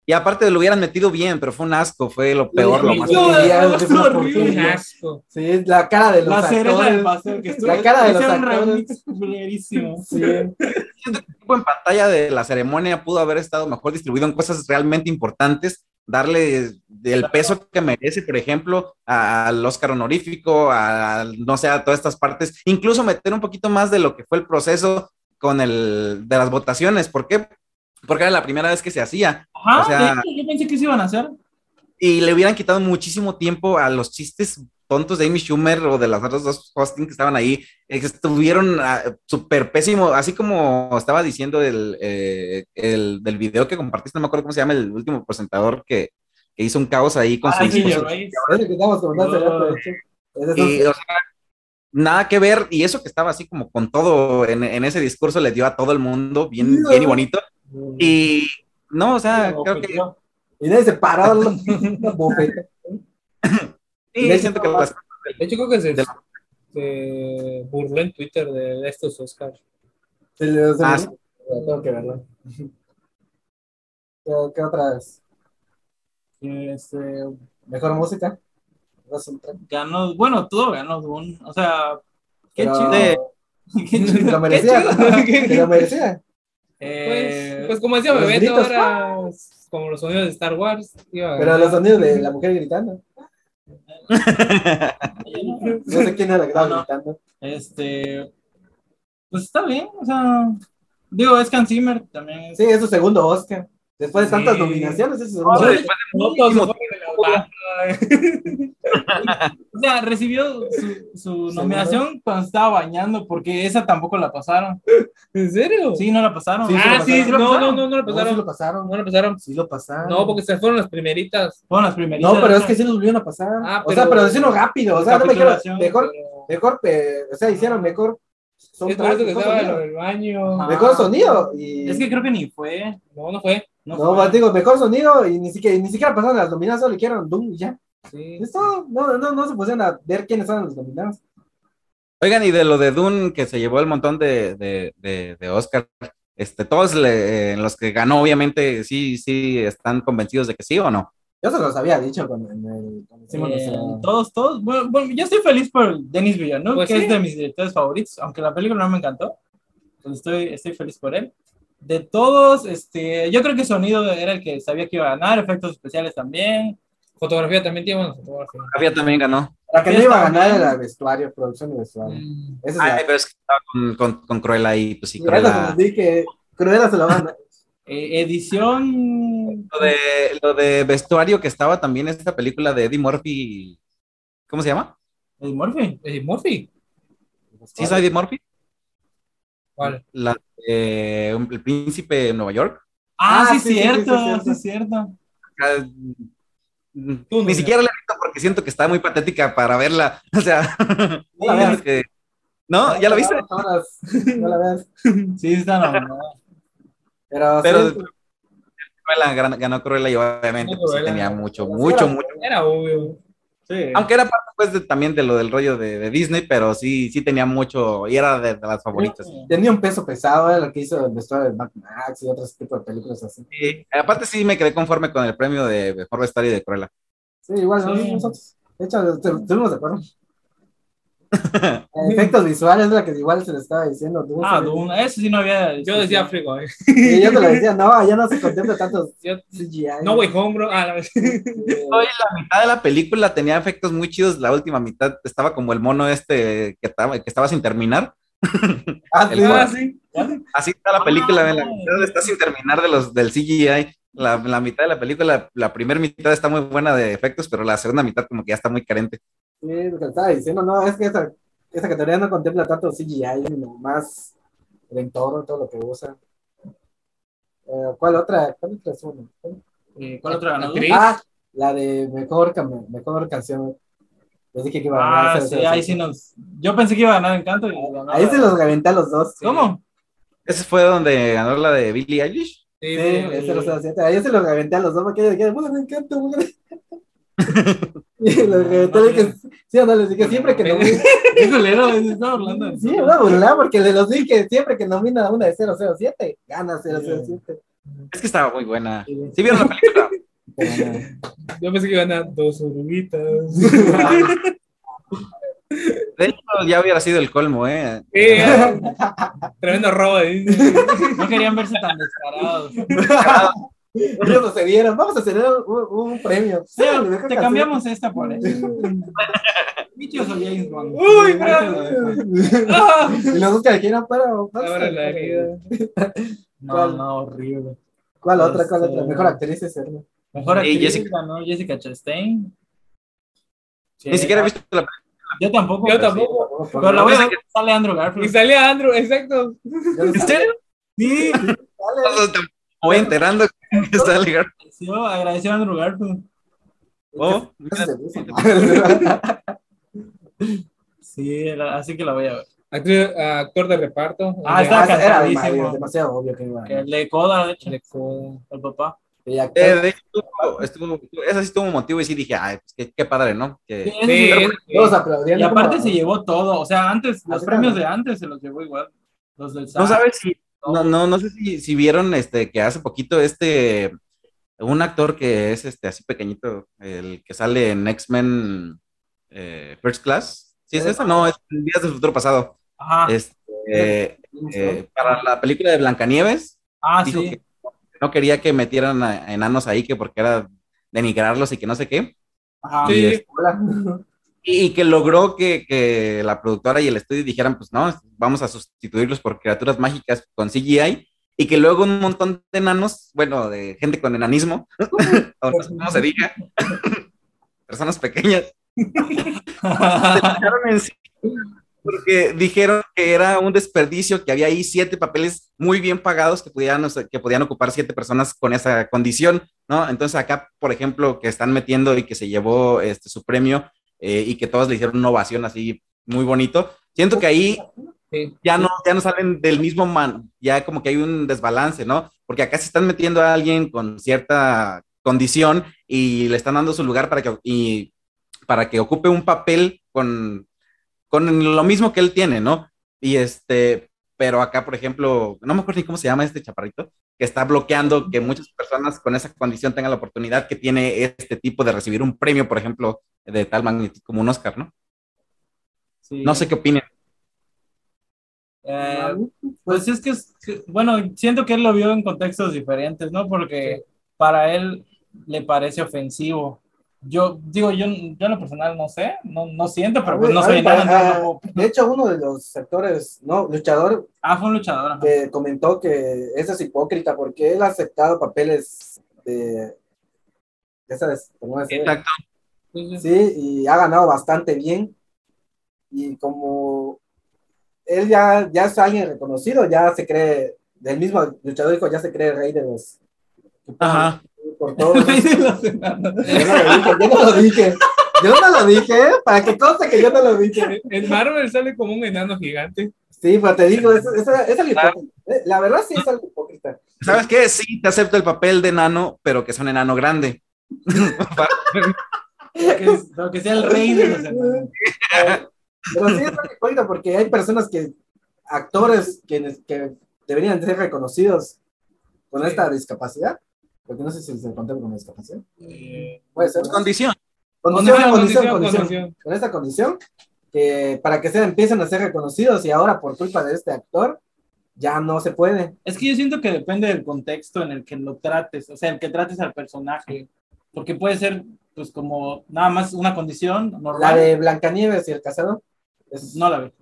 Y aparte lo hubieran metido bien, pero fue un asco, fue lo peor, lo más. Un asco. Sí, la cara de los La actores. que estuvo. La cara de los actores. [laughs] Sí. En pantalla de la ceremonia pudo haber estado mejor distribuido en cosas realmente importantes, darle el peso que merece, por ejemplo, al Oscar honorífico, a, no sé, a todas estas partes, incluso meter un poquito más de lo que fue el proceso con el de las votaciones. ¿Por qué? Porque era la primera vez que se hacía Ajá, O sea- yo pensé que se iban a hacer. y le hubieran quitado muchísimo tiempo a los chistes tontos de Amy Schumer o de las otras dos hosting que estaban ahí, eh, estuvieron ah, súper pésimo, así como estaba diciendo el, eh, el del video que compartiste, no me acuerdo cómo se llama el último presentador que, que hizo un caos ahí con su Ah, sí, discurso. Son- Y, o sea, nada que ver, y eso que estaba así como con todo en, en ese discurso le dio a todo el mundo bien, bien y bonito. Y no, o sea, creo que Y nadie se paró [laughs] sí, siento que las- De hecho, creo que se, De- se burló en Twitter de, estos Oscars. Se le- Ah, le- Tengo que verlo. [laughs] ¿Qué, qué otras? Este, ¿Mejor música? Ganó, bueno, todo ganó Dune. O sea, qué Pero- chido. [laughs] Qué chido. Lo merecía. [laughs] Qué [laughs] lo merecía. Eh, Pues, pues como decía Bebeto, gritos, era como los sonidos de Star Wars. iba a Pero los sonidos de la mujer gritando. No sé quién era la que estaba no. gritando. este, pues está bien. O sea, digo, es Hans Zimmer también. es- Sí, es su segundo Oscar. Después de Sí. tantas nominaciones, es después de No, la. [laughs] O sea, recibió su, su nominación cuando estaba bañando, porque esa tampoco la pasaron. ¿En serio? Sí, no la pasaron. Sí, ah, sí, pasaron. no, no, no, no lo No, sí pasaron. lo pasaron. No lo pasaron. Sí lo pasaron. No, porque se fueron las primeritas. Fueron las primeritas. No, pero es que sí los volvieron a pasar. Ah, O sea, pero- pero decirlo rápido. O sea, no me quiero. Recapitulación, Mejor, pero- mejor, eh, o sea, hicieron mejor. Es por eso que mejor estaba sonido. lo del baño. Mejor sonido. Y... Es que creo que ni fue. No, no fue. No, No, fue. digo, mejor sonido y ni siquiera, ni siquiera pasaron las nominadas, solo le dijeron Doom y ya. Sí. Es todo. No, no, no se pusieron a ver quiénes eran los nominados. Oigan, y de lo de Dune, que se llevó el montón de, de, de, de Oscar, este, todos le- en los que ganó, obviamente, sí, sí, están convencidos de que sí o no. Yo se los había dicho cuando, en el, cuando hicimos Eh, nuestra- todos, todos. Bueno, bueno, yo estoy feliz por Denis Villeneuve, Pues que sí. es de mis directores favoritos, aunque la película no me encantó. Pues estoy, estoy feliz por él. De todos, este, yo creo que sonido era el que sabía que iba a ganar, efectos especiales también. Fotografía también tiene buena fotografía. Javier también ganó. La que no Sí, iba a ganar era vestuario, producción y vestuario. Mm. Esa es Ay, la. pero es que estaba con, con, con Cruella y pues sí, Y esa se Cruella. que Cruella se la van a. Eh, edición. Lo de, lo de vestuario que estaba también esta película de Eddie Murphy. ¿Cómo se llama? Eddie Murphy. Eddie Murphy. ¿Sí es Eddie Murphy? ¿Cuál? La de El Príncipe de Nueva York. Ah, Ah, sí, sí, cierto, sí, sí, cierto. Tú no, Ni siquiera la he visto porque siento que está muy patética para verla. [laughs] O sea, No la que- ¿no? ¿Ya la viste? No la veas. [laughs] Sí, está nominada. Pero, Pero sí, Cruella, gan- ganó Cruella y obviamente pues, tenía mucho, mucho, era- mucho. Era obvio. Sí. Aunque era parte pues de- también de lo del rollo de, de Disney, pero sí, sí tenía mucho y era de, de las favoritas. tenía un peso pesado, era lo que hizo el vestuario de Mad Max y otros tipos de películas así. Sí, aparte sí me quedé conforme con el premio de mejor vestuario de Cruella. Sí, igual Sí. nosotros. De hecho, estu- estuvimos de acuerdo. [laughs] Efectos visuales es la que igual se le estaba diciendo. tú, Ah. Dune, eso sí no había. Yo decía frigo. eh. Y yo te lo decía, [laughs] no, ya no se contempla tanto Yo- CGI. No, güey, home, bro. Ah, la vez. Hoy la mitad de la película tenía efectos muy chidos, la última mitad estaba como el mono este que estaba, que estaba sin terminar. Ah, [laughs] sí. Ah, sí. Así está la película, Ah. la mitad está sin terminar de los del CGI. La, la mitad de la película, la primera mitad está muy buena de efectos, pero la segunda mitad como que ya está muy carente. Sí, lo que estaba diciendo, no, es que esa, esa categoría no contempla tanto CGI, sino más el entorno, todo lo que usa. Eh, ¿Cuál otra? ¿Cuál otra es una? Eh, ¿Cuál otra ganó? Ah, la de mejor, mejor canción. Dije que iba a Ah, ganar. sí, ahí sí nos. Yo pensé que iba a ganar Encanto y ganó. Ahí se los reventé a los dos. ¿Cómo? Ese fue donde ganó la de Billie Eilish. Sí, Sí, sí, ese lo siete. Ahí se los reventé a los dos porque yo dije, bueno, me encanta, bueno. [laughs] [laughs] Y los reventé, le dije, sí, o no, les dije, siempre que nomina, [laughs] Qué culero, estaba hablando. sí, a burlar porque le los dije, siempre que nomina una de 007, gana 007. Es que estaba muy buena. Sí. ¿Sí vieron la película? [laughs] Yo pensé que iban a dos oruguitas. [laughs] De hecho, ya hubiera sido el colmo, ¿eh? Sí, tremendo robo. ¿eh? No querían verse tan descarados. Ellos no se dieron, vamos a hacer un, un premio. Sí, Sí, te canción. cambiamos esta por eso. Bichos o James Bond. Uy, bravo. Y los dos que quieran para. Ahora la herida. No, no, horrible. ¿Cuál otra? ¿Cuál otra? Mejor actriz es Erna. Mejor Y actriz Jessica- ganó Jessica Chastain. Ni siquiera he visto la película. Yo tampoco. Yo pero tampoco. sí. Pero la voy a ver. Sale Andrew Y Garfield. salía Andrew, exacto. ¿En serio? Sí, Me voy enterando que [laughs] está legal. agradeció, agradeció a Andrew Garfield. Oh, Sí, la- así que la voy a ver. Actor, actor de reparto. Ah, está Era cantadísimo. demasiado obvio que iba a le coda, de hecho, de coda. el papá. Eh, de hecho, estuvo, esa sí tuvo motivo y sí dije, ay, pues qué, qué padre, ¿no? Que, Sí, Sí, sí, sí. Todos aplaudían. Y aparte como- se llevó todo. O sea, antes, los premios también. de antes se los llevó igual. Los del no sabes si, no, no, no sé si, si vieron este que hace poquito este un actor que es este así pequeñito, el que sale en X-Men eh, First Class. ¿Sí es eso? No, es Días del Futuro Pasado. Ajá. Este, eh, eh, para la película de Blancanieves, ah, dijo sí. que no quería que metieran a- enanos ahí, que porque era denigrarlos y que no sé qué. Ajá. Sí. Y, este. [laughs] y que logró que, que la productora y el estudio dijeran, pues no, vamos a sustituirlos por criaturas mágicas con CGI, y que luego un montón de enanos, bueno, de gente con enanismo, [laughs] o no sé cómo se diga, [laughs] personas pequeñas, [laughs] se echaron encima porque dijeron que era un desperdicio, que había ahí siete papeles muy bien pagados que pudieran, que podían ocupar siete personas con esa condición, ¿no? Entonces acá, por ejemplo, que están metiendo y que se llevó este, su premio eh, y que todos le hicieron una ovación así muy bonito, siento que ahí Sí. ya no, ya no salen del mismo man, ya como que hay un desbalance, ¿no? Porque acá se están metiendo a alguien con cierta condición y le están dando su lugar para que, y, para que ocupe un papel con, con lo mismo que él tiene, ¿no? Y este, pero acá, por ejemplo, no me acuerdo ni cómo se llama este chaparrito, que está bloqueando que muchas personas con esa condición tengan la oportunidad que tiene este tipo de recibir un premio, por ejemplo, de tal magnitud como un Oscar, ¿no? Sí. No sé qué opinen. Eh, pues es que, es que- bueno, siento que él lo vio en contextos diferentes, ¿no? Porque para él le parece ofensivo. Yo digo, yo, yo en lo personal no sé, no, no siento, pero pues no soy no puedo- De hecho, uno de los actores, no, luchador, Ah, fue un luchador. ajá. que comentó que eso es hipócrita porque él ha aceptado papeles de. Ya sabes. Exacto. Sí, y ha ganado bastante bien. Y como él ya, ya es alguien reconocido, ya se cree, del mismo luchador dijo, ya se cree rey de los. Ajá. Por todo. Rey de los [laughs] enanos. Yo no lo dije, yo no lo dije. Yo no lo dije, ¿eh? para que conste que yo no lo dije. En Marvel sale como un enano gigante. Sí, pero te digo, es, es, es algo hipócrita. Eh, La verdad sí es algo hipócrita. ¿Sabes qué? Sí, te acepto el papel de enano, pero que es un enano grande. Que, que sea el rey de los enanos. Pero sí es algo hipócrita porque hay personas que, actores que, que deberían de ser reconocidos con esta discapacidad. Porque no sé si se contempla con discapacidad. Eh, Puede ser. Es condición. Condición, Condición, condición, condición, condición. condición. Con esta condición, que para que se empiecen a ser reconocidos y ahora por culpa de este actor, ya no se puede. Es que yo siento que depende del contexto en el que lo trates, o sea, el que trates al personaje, porque puede ser, pues, como nada más una condición normal. La de Blancanieves y el cazador. es- No la vi.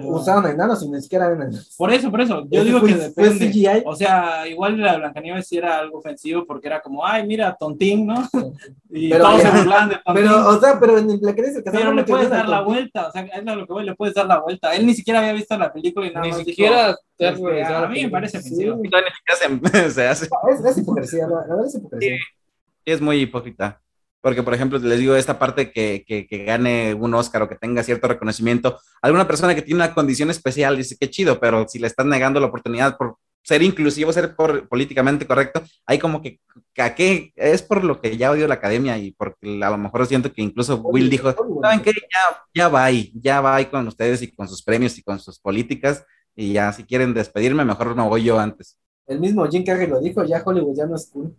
Pero... Usaron enanos y ni siquiera eran enanos. Por eso, por eso. Yo Ese digo fue- que depende. CGI. O sea, igual la Blancanieves sí era algo ofensivo porque era como, ay, mira, tontín, ¿no? [laughs] Y Pero- todos se burlan de tontín. Pero, o sea, pero en dice que Pero le puedes dar la vuelta, o sea, es a lo que voy, le puedes dar la vuelta. Él ni siquiera había visto la película y nada Ni más dijo, siquiera te has este, a mí me parece Sí. ofensivo. Siquiera se, [laughs] se hace. Es, es hipocresía, la, la verdad es hipocresía. es muy hipócrita. Porque, por ejemplo, les digo, esta parte que, que, que gane un Oscar o que tenga cierto reconocimiento, alguna persona que tiene una condición especial dice que chido, pero si le están negando la oportunidad por ser inclusivo, ser por- políticamente correcto, hay como que, ¿a qué? es por lo que ya odio la academia y porque a lo mejor siento que incluso Will dijo, ¿saben qué? Ya, ya va ya va con ustedes y con sus premios y con sus políticas y ya si quieren despedirme, mejor me voy yo antes. El mismo Jim Carrey lo dijo, ya Hollywood ya no es cool.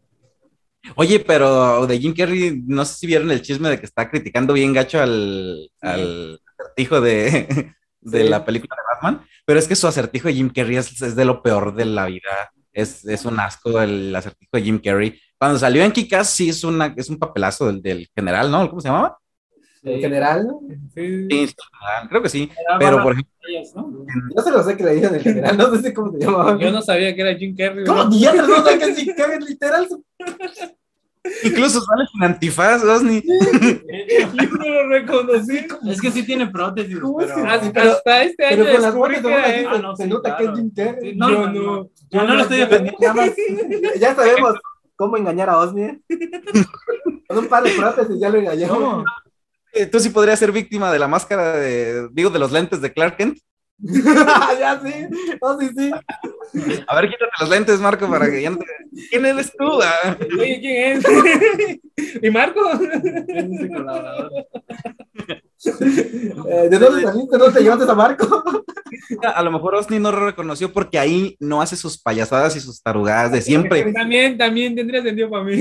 Oye, pero de Jim Carrey, no sé si vieron el chisme de que está criticando bien gacho al, al acertijo de, de Sí. la película de Batman, pero es que su acertijo de Jim Carrey es, es de lo peor de la vida. Es, es un asco el acertijo de Jim Carrey. Cuando salió en Kikas, sí es, una, es un papelazo del, del general, ¿no? ¿Cómo se llamaba? En general, ¿no? Sí. Sí, sí, creo que sí. Era Pero, por ejemplo, Reyes, ¿no? Yo se lo sé que le dicen en general, no sé cómo se llamaba. Yo no sabía que era Jim Carrey. ¿Cómo ¿no? diablos no sé que es Jim Carrey literal? incluso sale sin antifaz, Osni. [laughs] Yo no lo reconocí. Es que sí tiene prótesis, ¿Cómo es pero... Hasta, Pero- hasta este Pero año con las que de. Ah, no, se sí, nota que es. Jim Carrey. Sí, no, Yo no, no. no. Yo no lo estoy defendiendo. Ya sabemos cómo engañar a Osni. Con un par de prótesis ya lo engañamos. Eh, Tú sí podrías ser víctima de la máscara de, digo, de los lentes de Clark Kent. [laughs] ya sí, no, sí, sí. A ver, quítate los lentes, Marco, para que ya no te... ¿Quién eres tú? ah? Oye, ¿quién es? [laughs] ¿Y Marco? Eh, ¿De dónde saliste? ¿No te llevaste a Marco? A lo mejor Osni no lo reconoció porque ahí no hace sus payasadas y sus tarugadas de siempre. También, también tendría sentido para mí.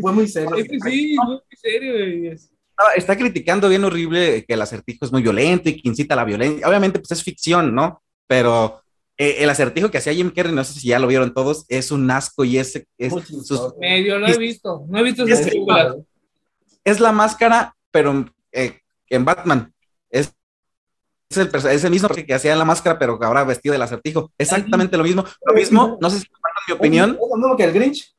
Fue muy serio. Es que sí, muy serio. Está criticando bien horrible que el acertijo es muy violento y que incita a la violencia. Obviamente, pues es ficción, ¿no? Pero eh, el acertijo que hacía Jim Carrey, no sé si ya lo vieron todos, es un asco y es, es, sus-. Medio lo he visto. No he visto esas Es- es la máscara, pero eh, en Batman. Es, es el, es el mismo que hacía en la máscara, pero ahora vestido del acertijo. Exactamente lo mismo. Lo mismo, no sé si compartan mi opinión, Es lo mismo que el Grinch.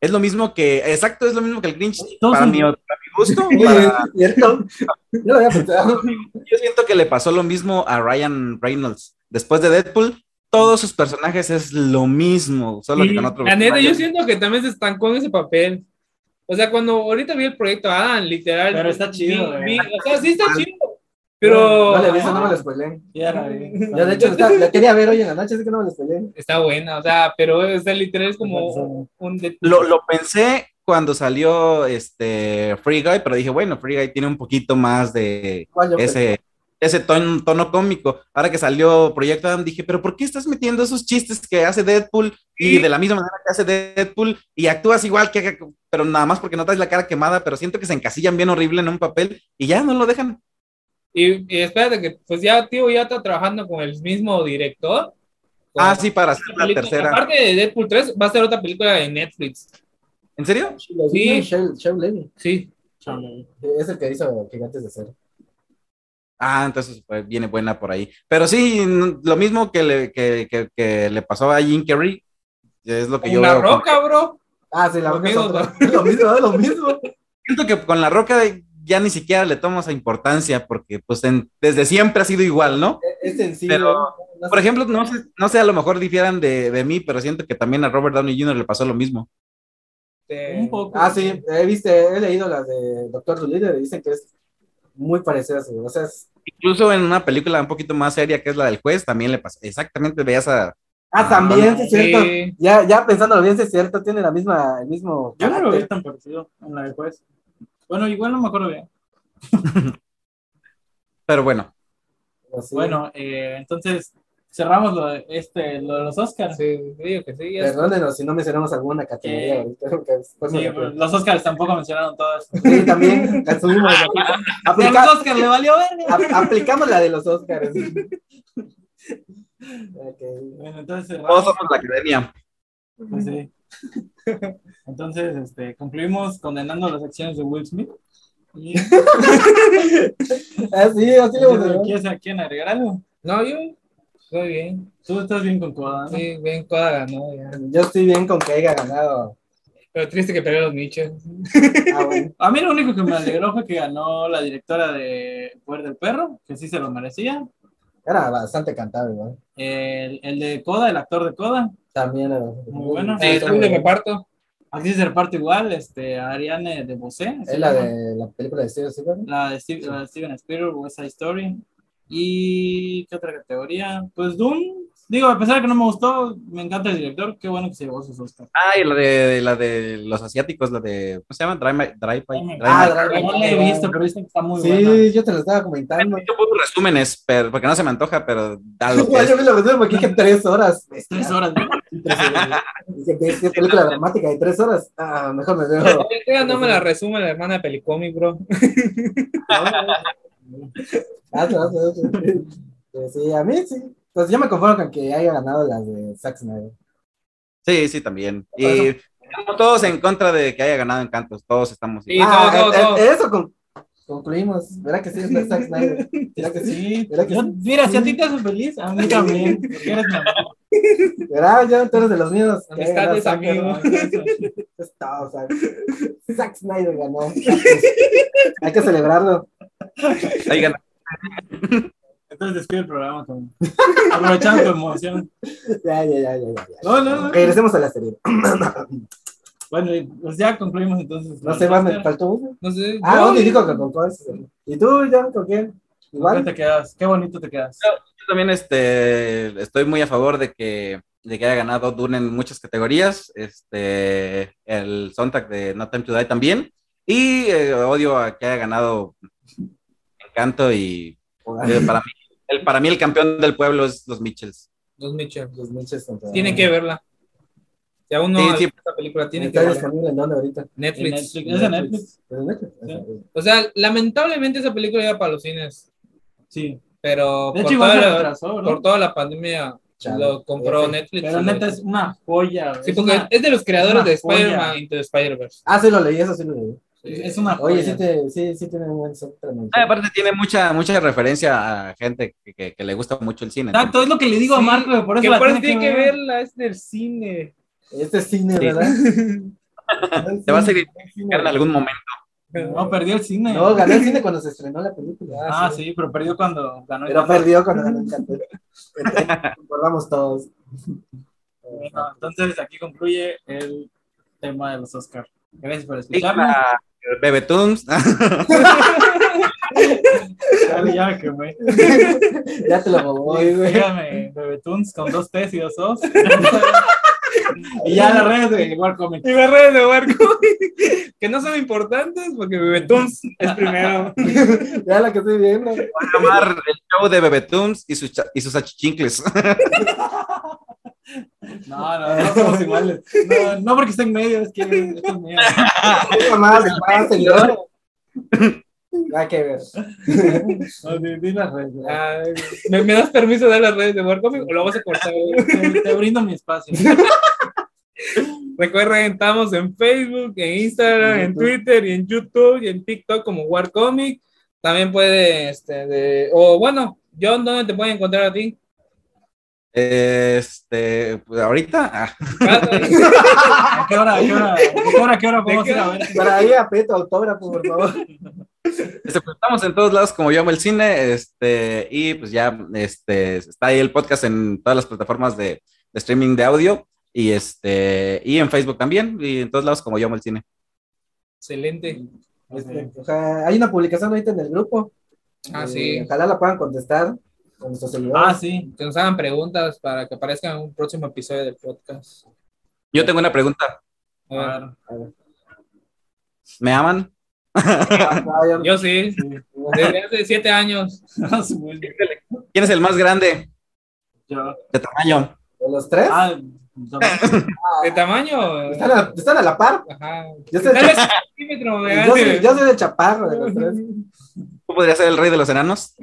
Es lo mismo que, exacto, es lo mismo que el Grinch. Para mi, para mi gusto, [laughs] Sí, para- había pensado. Yo siento que le pasó lo mismo a Ryan Reynolds. Después de Deadpool, todos sus personajes es lo mismo, solo que con otro. La neta, yo siento que también se estancó en ese papel. O sea, cuando ahorita vi el proyecto Adam, literal. Pero está chido, vi- güey. vi- o sea, sí está chido. Pero. No le vi, eso no me lo spoilé. Ya la vi. Yo, de hecho, está- la quería ver hoy en la noche, así que no me lo spoilé. Está buena, o sea, pero sea, literal es como un. Lo, lo pensé cuando salió este Free Guy, pero dije, bueno, Free Guy tiene un poquito más de ¿Cuál yo ese, ese tono, tono cómico. Ahora que salió Proyecto Adam, dije, pero ¿por qué estás metiendo esos chistes que hace Deadpool y Sí. de la misma manera que hace Deadpool y actúas igual que, pero nada más porque no traes la cara quemada, pero siento que se encasillan bien horrible en un papel y ya no lo dejan. Y, y espérate, que pues ya, tío, ya está trabajando con el mismo director. Con Ah, sí, para hacer la película. tercera. Aparte de Deadpool 3, va a ser otra película de Netflix. ¿En serio? Sí. Shell Levy. Sí. Es el que hizo Gigantes de Cero. Ah, entonces pues, viene buena por ahí. Pero sí, lo mismo que le, que, que- que le pasó a Jim Carrey, es lo que yo Una veo. con- roca, bro. Ah, sí, la otra. [laughs] Lo mismo, es lo mismo. Siento que con La Roca ya ni siquiera le tomo esa importancia porque pues en- desde siempre ha sido igual, ¿no? Es sencillo. Pero. Por ejemplo, no sé, no sé, a lo mejor difieran de, de mí, pero siento que también a Robert Downey Jr. le pasó lo mismo. Un poco. Ah, sí, he visto, he leído las de Doctor Dolittle y dicen que es muy parecida a su. O sea, es- Incluso en una película un poquito más seria que es la del juez, también le pasó. Exactamente, veías a... Ah, también, sí, es cierto. Sí. Ya, ya pensándolo bien, sí es cierto, tiene la misma, el mismo. Yo no lo vi tan parecido en la de juez. Bueno, igual no me acuerdo bien. [laughs] Pero bueno, Así. Bueno, eh, entonces cerramos lo de, este, lo de los Oscars. Sí, digo que sí. Perdónenos si no mencionamos alguna categoría Eh, ahorita. Sí, los Oscars tampoco mencionaron todas. Sí, también asumimos. A [laughs] Aplica- los Oscars le valió ver. ap- aplicamos la de los Oscars. [laughs] Ok. Bueno, entonces cerramos. todos somos la academia. Pues sí. [laughs] Entonces, este, concluimos condenando las acciones de Will Smith. Y, [laughs] Así, así lo a ¿Quieres, ¿Quieren agregar algo? No, yo estoy bien. Tú estás bien con Coda, ¿no? Sí, bien, Coda ganó ya. Yo estoy bien con que haya ganado. Pero triste que perdió los nichos. Ah, bueno. A mí lo único que me alegró fue que ganó la directora de Poder del Perro, que sí se lo merecía. Era bastante cantable, ¿no? El, el de Coda, el actor de Coda. También Muy bueno. Sí, club de reparto. Aquí se reparte igual, este, Ariane de Bosé. Es la de la película de Steven Spielberg. La de Steve- la de Steven Spielberg, West Side Story. ¿Y qué otra categoría? Pues Doom. Digo, a pesar de que no me gustó, me encanta el director. Qué bueno que se llevó sus Oscars. Ah, y la de, la de los asiáticos, la de, ¿cómo se llama? Dry, My- Dry, Pie- Ah, My- No la he visto, pero dicen que está muy Sí, buena. yo te lo estaba comentando. Yo pongo resúmenes, pero, porque no se me antoja, pero da lo [laughs] que Igual yo es. vi la versión porque dije tres horas. Tres horas. ¿no? Dije que es película dramática de tres horas. Ah, mejor me veo. Ella no me la resume la hermana de Pelicómic, bro. [laughs] Hazlo, hazlo, hazlo. Eh, Sí, a mí sí. Pues yo me conformo con que haya ganado las de Zack Snyder. Sí, sí, también. Y estamos todos en contra de que haya ganado Encantos, todos estamos. Sí, Ah, eh, eh, Eso con- concluimos. ¿Verdad que sí es de Zack [laughs] Snyder? ¿Verdad que sí? ¿Verdad que yo- sí? mira, si a ti te hace feliz, a mí también. Eres. ¿Verdad? Ya tú eres de los míos. Amistades, ganado Zack amigo. Snyder. [laughs] Es todo, Zack. Snyder ganó. [laughs] Hay que celebrarlo. Ahí gana- Entonces despide el programa con... [laughs] aprovechando tu emoción. Ya, ya, ya, ya, ya. ya. No, no, no. Regresemos a la serie. [clears throat] Bueno, pues ya concluimos entonces. No sé, más me faltó uno. No sé. Ah, Ondi dijo que con cuál. ¿Y tú, John, con quién? ¿Qué Igual. te quedas? Qué bonito te quedas. Yo también este, estoy muy a favor de que, de que haya ganado Dune en muchas categorías. Este, el soundtrack de No Time to Die también. Y eh, odio a que haya ganado Encanto y eh, para mí, el, para mí el campeón del pueblo es los Mitchells. Los Mitchell. Los Mitchells Tienen que verla. Si aún no Sí, sí. esta película, tienen que Está verla. disponible en dónde ahorita. Netflix. Netflix. Es de Netflix. ¿Es de Netflix? Sí. O sea, lamentablemente esa película iba para los cines, Sí. pero De por, hecho, toda la, retrasó, ¿no? por toda la pandemia Chale. lo compró. Netflix. Pero neta es una joya. Sí, es porque una- es de los creadores de. Spider-Man Into Spider-Verse. Ah, sí lo leí, eso sí lo leí. Es una Oye, sí, te, sí, sí tiene un buen soundtrack. Ah, aparte tiene mucha, mucha referencia a gente que, que- que le gusta mucho el cine. Exacto, es lo que le digo a Marco, por eso que la tiene tiene que ver. verla, es del cine. Este es cine, Sí. ¿verdad? [laughs] Te vas a identificar en algún momento. No, perdió el cine. No, ganó el cine cuando se estrenó la película. Ah, sí, pero perdió cuando ganó el Pero perdió cuando ganó el Encanto. [laughs] Recordamos todos. Bueno, entonces aquí concluye el tema de los Oscars. Gracias por escucharnos. A Bebetoons. Ya, ya me quemé. [laughs] ya te lo voy, güey. Síganme, Bebetunes con dos T's y dos O's. [laughs] y ya las redes de War Comic. Y las redes de Barco, [laughs] que no son importantes porque Bebetunes es primero. Ya la que estoy viendo. Va a llamar el show de Bebetoons y sus, y sus achichincles. No, no, no somos iguales. No, no porque esté en medio, es que esto [laughs] es mío. Más, más, señor. Nada que ver. No, di, di las redes. Ay, ¿me, me das permiso de dar las redes de Barco o lo vas a cortar? Te, te brindo mi espacio. [laughs] Recuerden, estamos en Facebook, en Instagram, en Twitter y en YouTube y en TikTok como Warcomic. También puede, este, de, o bueno, John, ¿dónde te pueden encontrar a ti? Este, pues ahorita, ah, [laughs] ¿A qué hora? ¿A qué hora? ¿A qué hora? ¿A qué hora podemos qué ir a ver? Para ahí a Peto, autógrafo, por favor. este, pues, estamos en todos lados como yo amo el cine, este, y pues ya, este, está ahí el podcast en todas las plataformas de, de streaming de audio, y este, y en Facebook también, y en todos lados como yo amo el cine. Excelente. Este, ojalá- hay una publicación ahorita en el grupo. Ah, Eh, sí. Ojalá la puedan contestar con nuestros seguidores. Ah, sí. Que nos hagan preguntas para que aparezcan en un próximo episodio del podcast. Yo tengo una pregunta, A ver, A ver. ¿me aman? Ah, [laughs] yo- sí, desde [laughs] hace siete años. ¿Quién es el más grande Yo. de tamaño? ¿De los tres? Ah. [laughs] ¿De tamaño? Están, a, están a la par. Ajá. Yo soy, soy, yo soy de chaparro de los tres. ¿Tú podrías ser el rey de los enanos?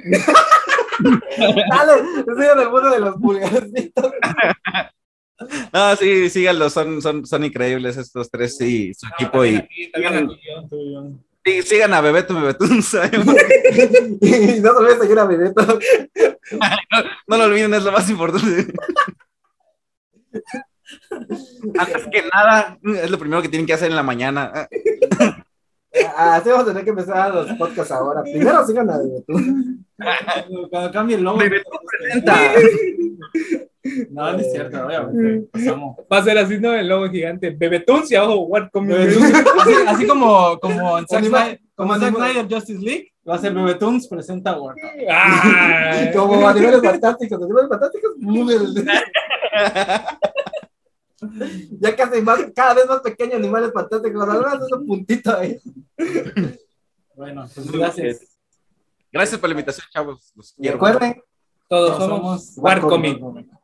Dale, soy del mundo de los pulgarcitos. [laughs] No, sí, síganlos, son, son, son increíbles estos tres y su equipo, y Aquí, también aquí yo. Sí, sigan a Bebeto Bebetuns. [laughs] y no se olviden seguir a Bebeto. [laughs] No lo olviden, es lo más importante. Antes que nada, es lo primero que tienen que hacer en la mañana. Ah, Así vamos a tener que empezar los podcasts ahora. Primero sigan a Bebetún. Cuando, cuando cambie el logo. Presenta. [laughs] No, no es cierto, obviamente. Pasamos. Va a ser así, ¿no? El logo gigante. Bebetuns y abajo, what community. Así, así como, como en Zack Snyder, como Zack Snyder Justice League, va a ser Bebetoons presenta Warcraft. Ah, [laughs] Como animales fantásticos, animales fantásticos. [laughs] [laughs] Ya casi más, cada vez más pequeños animales fantásticos. Ahora es un puntito ahí. [laughs] Bueno, pues gracias. Gracias por la invitación, chavos. Los quiero. recuerden, Todos Todos somos somos Warcomic. Warcomic.